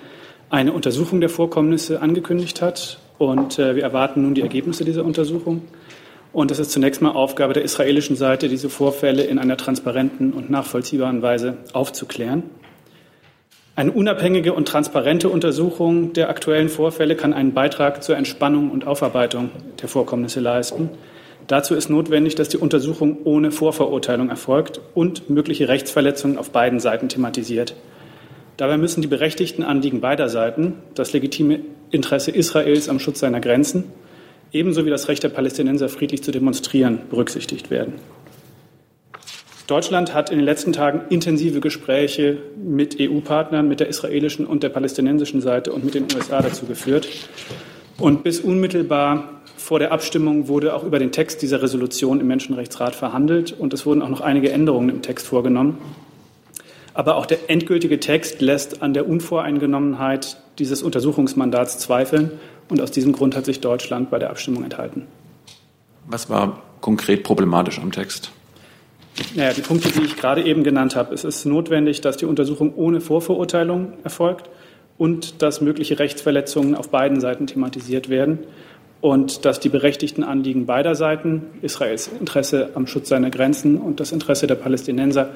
eine Untersuchung der Vorkommnisse angekündigt hat. Und äh, wir erwarten nun die Ergebnisse dieser Untersuchung. Und es ist zunächst mal Aufgabe der israelischen Seite, diese Vorfälle in einer transparenten und nachvollziehbaren Weise aufzuklären. Eine unabhängige und transparente Untersuchung der aktuellen Vorfälle kann einen Beitrag zur Entspannung und Aufarbeitung der Vorkommnisse leisten. Dazu ist notwendig, dass die Untersuchung ohne Vorverurteilung erfolgt und mögliche Rechtsverletzungen auf beiden Seiten thematisiert. Dabei müssen die berechtigten Anliegen beider Seiten, das legitime Interesse Israels am Schutz seiner Grenzen ebenso wie das Recht der Palästinenser, friedlich zu demonstrieren, berücksichtigt werden. Deutschland hat in den letzten Tagen intensive Gespräche mit EU-Partnern, mit der israelischen und der palästinensischen Seite und mit den USA dazu geführt. Und bis unmittelbar vor der Abstimmung wurde auch über den Text dieser Resolution im Menschenrechtsrat verhandelt und es wurden auch noch einige Änderungen im Text vorgenommen. Aber auch der endgültige Text lässt an der Unvoreingenommenheit dieses Untersuchungsmandats zweifeln und aus diesem Grund hat sich Deutschland bei der Abstimmung enthalten. Was war konkret problematisch am Text? Naja, die Punkte, die ich gerade eben genannt habe. Es ist notwendig, dass die Untersuchung ohne Vorverurteilung erfolgt und dass mögliche Rechtsverletzungen auf beiden Seiten thematisiert werden und dass die berechtigten Anliegen beider Seiten, Israels Interesse am Schutz seiner Grenzen und das Interesse der Palästinenser,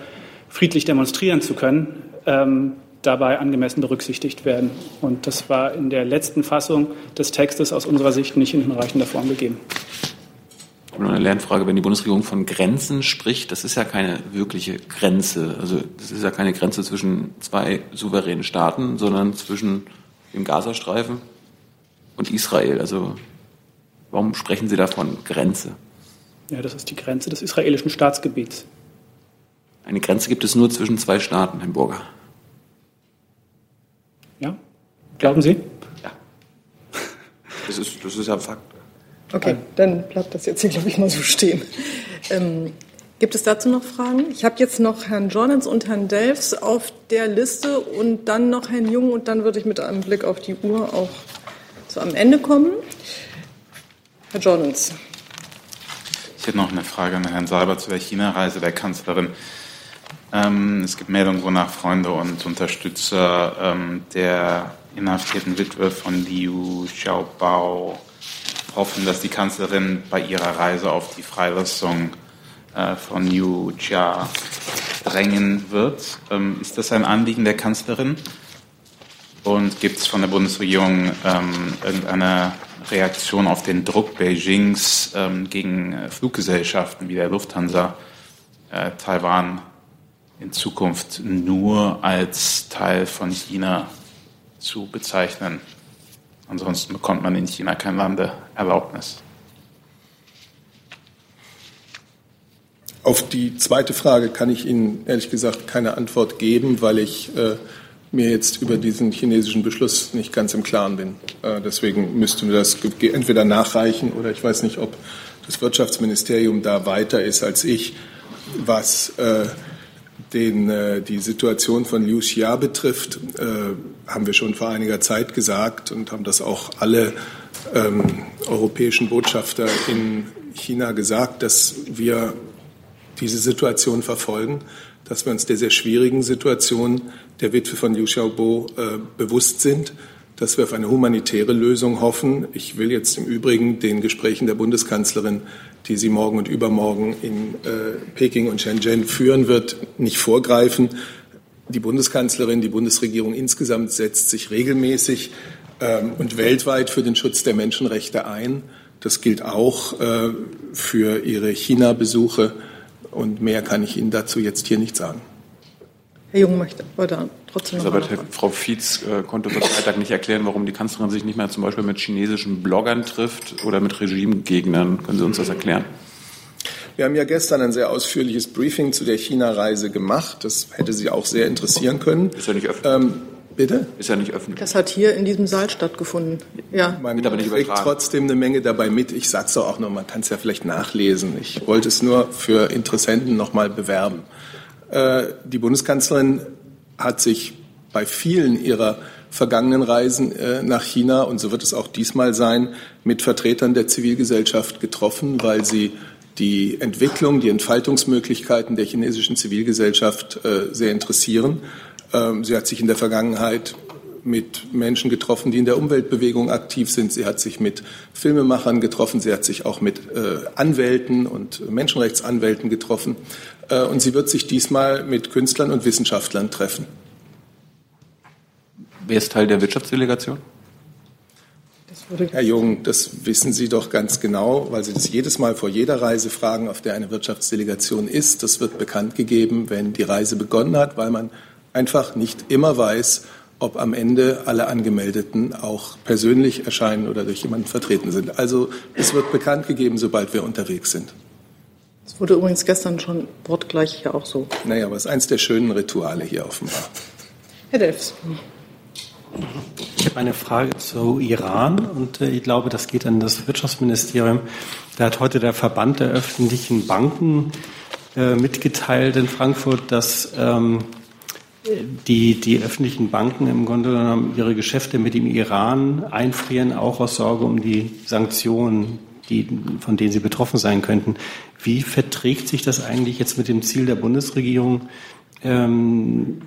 friedlich demonstrieren zu können, ähm, dabei angemessen berücksichtigt werden. Und das war in der letzten Fassung des Textes aus unserer Sicht nicht in hinreichender Form gegeben. Eine Lernfrage, wenn die Bundesregierung von Grenzen spricht, das ist ja keine wirkliche Grenze. Also das ist ja keine Grenze zwischen zwei souveränen Staaten, sondern zwischen dem Gazastreifen und Israel. Also warum sprechen Sie da von Grenze? Ja, das ist die Grenze des israelischen Staatsgebiets. Eine Grenze gibt es nur zwischen zwei Staaten, Herr Burger. Ja? Glauben Sie? Ja. Das ist, das ist ja ein Fakt. Okay, dann bleibt das jetzt hier, glaube ich, mal so stehen. Ähm, gibt es dazu noch Fragen? Ich habe jetzt noch Herrn Jornans und Herrn Delfs auf der Liste und dann noch Herrn Jung und dann würde ich mit einem Blick auf die Uhr auch zu einem Ende kommen. Herr Jornans. Ich hätte noch eine Frage an Herrn Salber zu der China-Reise der Kanzlerin. Ähm, es gibt Meldungen, wonach Freunde und Unterstützer ähm, der inhaftierten Witwe von Liu Xiaobao hoffen, dass die Kanzlerin bei ihrer Reise auf die Freilassung äh, von Liu Jia drängen wird. Ähm, ist das ein Anliegen der Kanzlerin? Und gibt es von der Bundesregierung ähm, irgendeine Reaktion auf den Druck Beijings ähm, gegen äh, Fluggesellschaften wie der Lufthansa, äh, Taiwan in Zukunft nur als Teil von China zu bezeichnen. Ansonsten bekommt man in China kein Landeerlaubnis. Auf die zweite Frage kann ich Ihnen ehrlich gesagt keine Antwort geben, weil ich äh, mir jetzt über diesen chinesischen Beschluss nicht ganz im Klaren bin. Äh, deswegen müssten wir das entweder nachreichen oder ich weiß nicht, ob das Wirtschaftsministerium da weiter ist als ich, was äh, den äh, die Situation von Liu Xia betrifft, äh, haben wir schon vor einiger Zeit gesagt und haben das auch alle ähm, europäischen Botschafter in China gesagt, dass wir diese Situation verfolgen, dass wir uns der sehr schwierigen Situation der Witwe von Liu Xiaobo äh, bewusst sind, dass wir auf eine humanitäre Lösung hoffen. Ich will jetzt im Übrigen den Gesprächen der Bundeskanzlerin die sie morgen und übermorgen in äh, Peking und Shenzhen führen wird, nicht vorgreifen. Die Bundeskanzlerin, die Bundesregierung insgesamt setzt sich regelmäßig ähm, und weltweit für den Schutz der Menschenrechte ein. Das gilt auch äh, für Ihre China-Besuche. Und mehr kann ich Ihnen dazu jetzt hier nicht sagen. Herr Jung möchte heute trotzdem noch aber Frau Fietz äh, konnte am Freitag nicht erklären, warum die Kanzlerin sich nicht mehr zum Beispiel mit chinesischen Bloggern trifft oder mit Regimegegnern. Können Sie uns das erklären? Wir haben ja gestern ein sehr ausführliches Briefing zu der China-Reise gemacht. Das hätte Sie auch sehr interessieren können. Ist ja nicht öffentlich. Ähm, bitte? Ist ja nicht öffentlich. Das hat hier in diesem Saal stattgefunden. Ja. Man kriegt trotzdem eine Menge dabei mit. Ich sage es auch noch, man kann es ja vielleicht nachlesen. Ich wollte es nur für Interessenten noch mal bewerben. Äh, die Bundeskanzlerin hat sich bei vielen ihrer vergangenen Reisen äh, nach China, und so wird es auch diesmal sein, mit Vertretern der Zivilgesellschaft getroffen, weil sie die Entwicklung, die Entfaltungsmöglichkeiten der chinesischen Zivilgesellschaft äh, sehr interessieren. Ähm, sie hat sich in der Vergangenheit mit Menschen getroffen, die in der Umweltbewegung aktiv sind. Sie hat sich mit Filmemachern getroffen. Sie hat sich auch mit äh, Anwälten und Menschenrechtsanwälten getroffen. Äh, und sie wird sich diesmal mit Künstlern und Wissenschaftlern treffen. Wer ist Teil der Wirtschaftsdelegation? Herr Jung, das wissen Sie doch ganz genau, weil Sie das jedes Mal vor jeder Reise fragen, auf der eine Wirtschaftsdelegation ist. Das wird bekannt gegeben, wenn die Reise begonnen hat, weil man einfach nicht immer weiß, ob am Ende alle Angemeldeten auch persönlich erscheinen oder durch jemanden vertreten sind. Also es wird bekannt gegeben, sobald wir unterwegs sind. Es wurde übrigens gestern schon wortgleich hier auch so. Naja, aber es ist eines der schönen Rituale hier offenbar. Herr Delfs. Ich habe eine Frage zu Iran und äh, ich glaube, das geht an das Wirtschaftsministerium. Da hat heute der Verband der öffentlichen Banken äh, mitgeteilt in Frankfurt, dass ähm, die, die öffentlichen Banken im Grunde genommen ihre Geschäfte mit dem Iran einfrieren, auch aus Sorge um die Sanktionen, die, von denen sie betroffen sein könnten. Wie verträgt sich das eigentlich jetzt mit dem Ziel der Bundesregierung, ähm,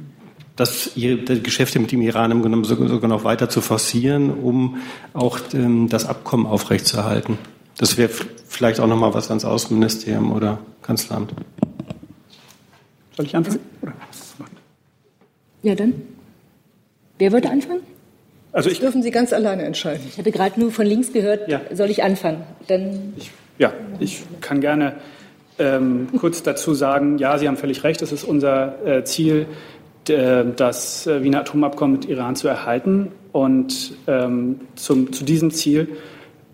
das, die Geschäfte mit dem Iran im Grunde sogar noch weiter zu forcieren, um auch ähm, das Abkommen aufrechtzuerhalten? Das wäre vielleicht auch noch mal was ans Außenministerium oder Kanzleramt. Soll ich anfangen? Ja, dann. Wer würde anfangen? Also ich dürfen Sie ganz alleine entscheiden. Ich hatte gerade nur von links gehört, ja. soll ich anfangen? Dann ich, ja, ich kann gerne ähm, kurz dazu sagen, ja, Sie haben völlig recht, es ist unser äh, Ziel, das äh, Wiener Atomabkommen mit Iran zu erhalten. Und ähm, zum, zu diesem Ziel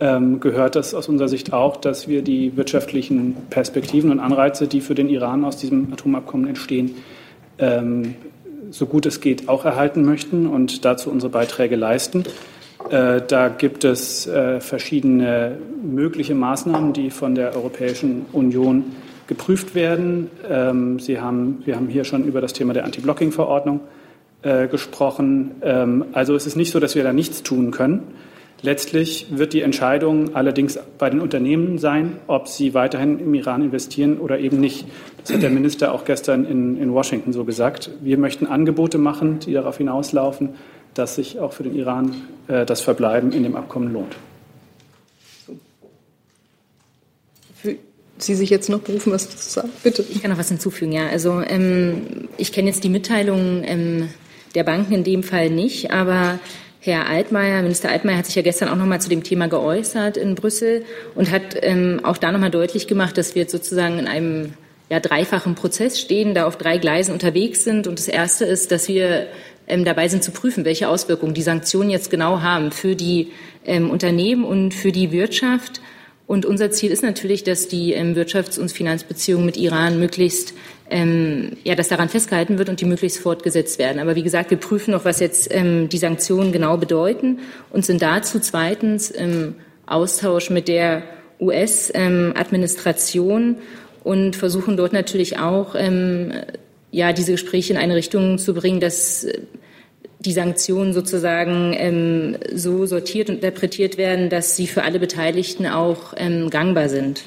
ähm, gehört es aus unserer Sicht auch, dass wir die wirtschaftlichen Perspektiven und Anreize, die für den Iran aus diesem Atomabkommen entstehen, ähm, so gut es geht auch erhalten möchten und dazu unsere Beiträge leisten. Äh, da gibt es äh, verschiedene mögliche Maßnahmen, die von der Europäischen Union geprüft werden. Ähm, Sie haben, wir haben hier schon über das Thema der Anti-Blocking-Verordnung äh, gesprochen. Ähm, also es ist nicht so, dass wir da nichts tun können. Letztlich wird die Entscheidung allerdings bei den Unternehmen sein, ob sie weiterhin im Iran investieren oder eben nicht. Das hat der Minister auch gestern in, in Washington so gesagt. Wir möchten Angebote machen, die darauf hinauslaufen, dass sich auch für den Iran äh, das Verbleiben in dem Abkommen lohnt. Sie sich jetzt noch berufen, was zu sagen? Bitte. Ich kann noch was hinzufügen, ja. Also ähm, ich kenne jetzt die Mitteilungen ähm, der Banken in dem Fall nicht, aber Herr Altmaier, Minister Altmaier hat sich ja gestern auch noch mal zu dem Thema geäußert in Brüssel und hat ähm, auch da noch mal deutlich gemacht, dass wir jetzt sozusagen in einem ja, dreifachen Prozess stehen, da auf drei Gleisen unterwegs sind. Und das Erste ist, dass wir ähm, dabei sind zu prüfen, welche Auswirkungen die Sanktionen jetzt genau haben für die ähm, Unternehmen und für die Wirtschaft und unser Ziel ist natürlich, dass die ähm, Wirtschafts- und Finanzbeziehungen mit Iran möglichst, ähm, ja, dass daran festgehalten wird und die möglichst fortgesetzt werden. Aber wie gesagt, wir prüfen noch, was jetzt ähm, die Sanktionen genau bedeuten und sind dazu zweitens im Austausch mit der US-Administration ähm, und versuchen dort natürlich auch, ähm, ja, diese Gespräche in eine Richtung zu bringen, dass die Sanktionen sozusagen ähm, so sortiert und interpretiert werden, dass sie für alle Beteiligten auch ähm, gangbar sind.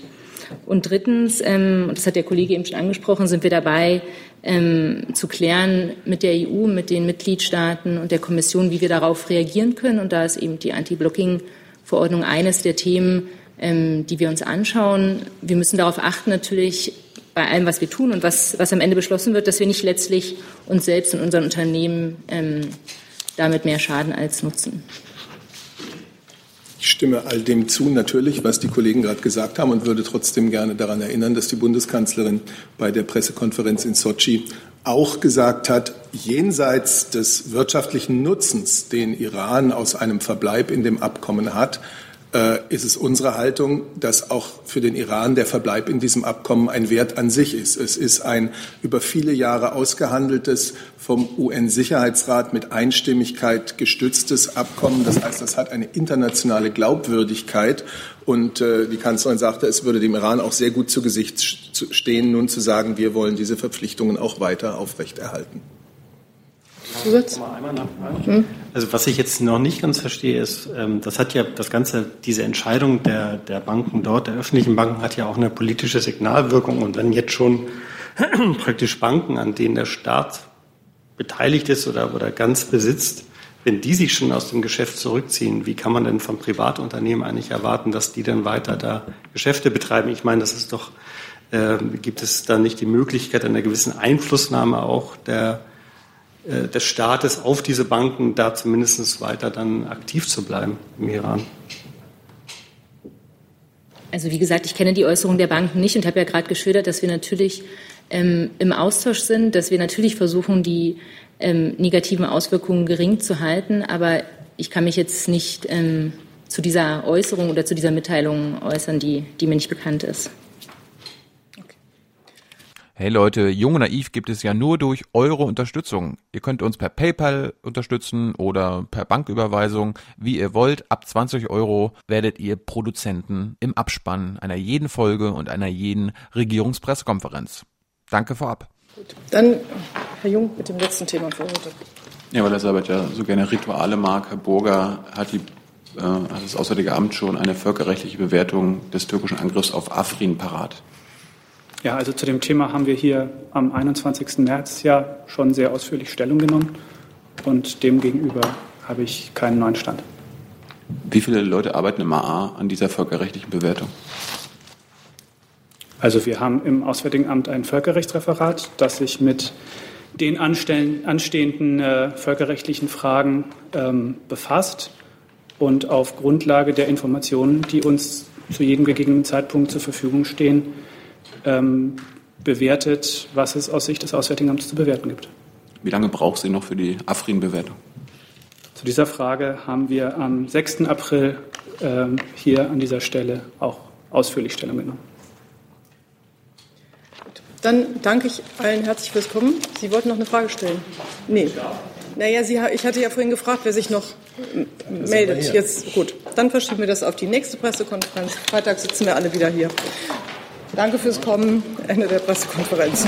Und drittens, ähm, das hat der Kollege eben schon angesprochen, sind wir dabei, ähm, zu klären mit der EU, mit den Mitgliedstaaten und der Kommission, wie wir darauf reagieren können. Und da ist eben die Anti-Blocking-Verordnung eines der Themen, ähm, die wir uns anschauen. Wir müssen darauf achten, natürlich bei allem, was wir tun und was, was am Ende beschlossen wird, dass wir nicht letztlich uns selbst und unseren Unternehmen ähm, damit mehr schaden als nutzen. Ich stimme all dem zu, natürlich, was die Kollegen gerade gesagt haben und würde trotzdem gerne daran erinnern, dass die Bundeskanzlerin bei der Pressekonferenz in Sochi auch gesagt hat, jenseits des wirtschaftlichen Nutzens, den Iran aus einem Verbleib in dem Abkommen hat, äh, ist es unsere Haltung, dass auch für den Iran der Verbleib in diesem Abkommen ein Wert an sich ist. Es ist ein über viele Jahre ausgehandeltes, vom UN-Sicherheitsrat mit Einstimmigkeit gestütztes Abkommen. Das heißt, das hat eine internationale Glaubwürdigkeit. Und äh, die Kanzlerin sagte, es würde dem Iran auch sehr gut zu Gesicht stehen, nun zu sagen, wir wollen diese Verpflichtungen auch weiter aufrechterhalten. Zusatz? Hm? Also was ich jetzt noch nicht ganz verstehe, ist, ähm, das hat ja das Ganze, diese Entscheidung der, der Banken dort, der öffentlichen Banken, hat ja auch eine politische Signalwirkung. Und wenn jetzt schon praktisch Banken, an denen der Staat beteiligt ist oder, oder ganz besitzt, wenn die sich schon aus dem Geschäft zurückziehen, wie kann man denn vom Privatunternehmen eigentlich erwarten, dass die dann weiter da Geschäfte betreiben? Ich meine, das ist doch, äh, gibt es da nicht die Möglichkeit einer gewissen Einflussnahme auch der äh, des Staates auf diese Banken, da zumindest weiter dann aktiv zu bleiben im Iran? Also wie gesagt, ich kenne die Äußerung der Banken nicht und habe ja gerade geschildert, dass wir natürlich ähm, im Austausch sind, dass wir natürlich versuchen, die ähm, negativen Auswirkungen gering zu halten. Aber ich kann mich jetzt nicht ähm, zu dieser Äußerung oder zu dieser Mitteilung äußern, die, die mir nicht bekannt ist. Hey Leute, Jung und Naiv gibt es ja nur durch eure Unterstützung. Ihr könnt uns per PayPal unterstützen oder per Banküberweisung, wie ihr wollt. Ab 20 Euro werdet ihr Produzenten im Abspann einer jeden Folge und einer jeden Regierungspressekonferenz. Danke vorab. Gut. Dann Herr Jung mit dem letzten Thema für heute. Ja, weil Sabat ja so gerne Rituale mag. Herr Burger hat, die, äh, hat das Auswärtige Amt schon eine völkerrechtliche Bewertung des türkischen Angriffs auf Afrin parat. Ja, also zu dem Thema haben wir hier am 21. März ja schon sehr ausführlich Stellung genommen und demgegenüber habe ich keinen neuen Stand. Wie viele Leute arbeiten im AA an dieser völkerrechtlichen Bewertung? Also wir haben im Auswärtigen Amt ein Völkerrechtsreferat, das sich mit den anstehenden äh, völkerrechtlichen Fragen ähm, befasst und auf Grundlage der Informationen, die uns zu jedem gegebenen Zeitpunkt zur Verfügung stehen, ähm, bewertet, was es aus Sicht des Auswärtigen Amts zu bewerten gibt. Wie lange braucht sie noch für die Afrin-Bewertung? Zu dieser Frage haben wir am 6. April ähm, hier an dieser Stelle auch ausführlich Stellung genommen. Dann danke ich allen herzlich fürs Kommen. Sie wollten noch eine Frage stellen? Nee. Naja, Sie, ich hatte ja vorhin gefragt, wer sich noch meldet. Jetzt gut. Dann verschieben wir das auf die nächste Pressekonferenz. Freitag sitzen wir alle wieder hier. Danke fürs Kommen. Ende der Pressekonferenz.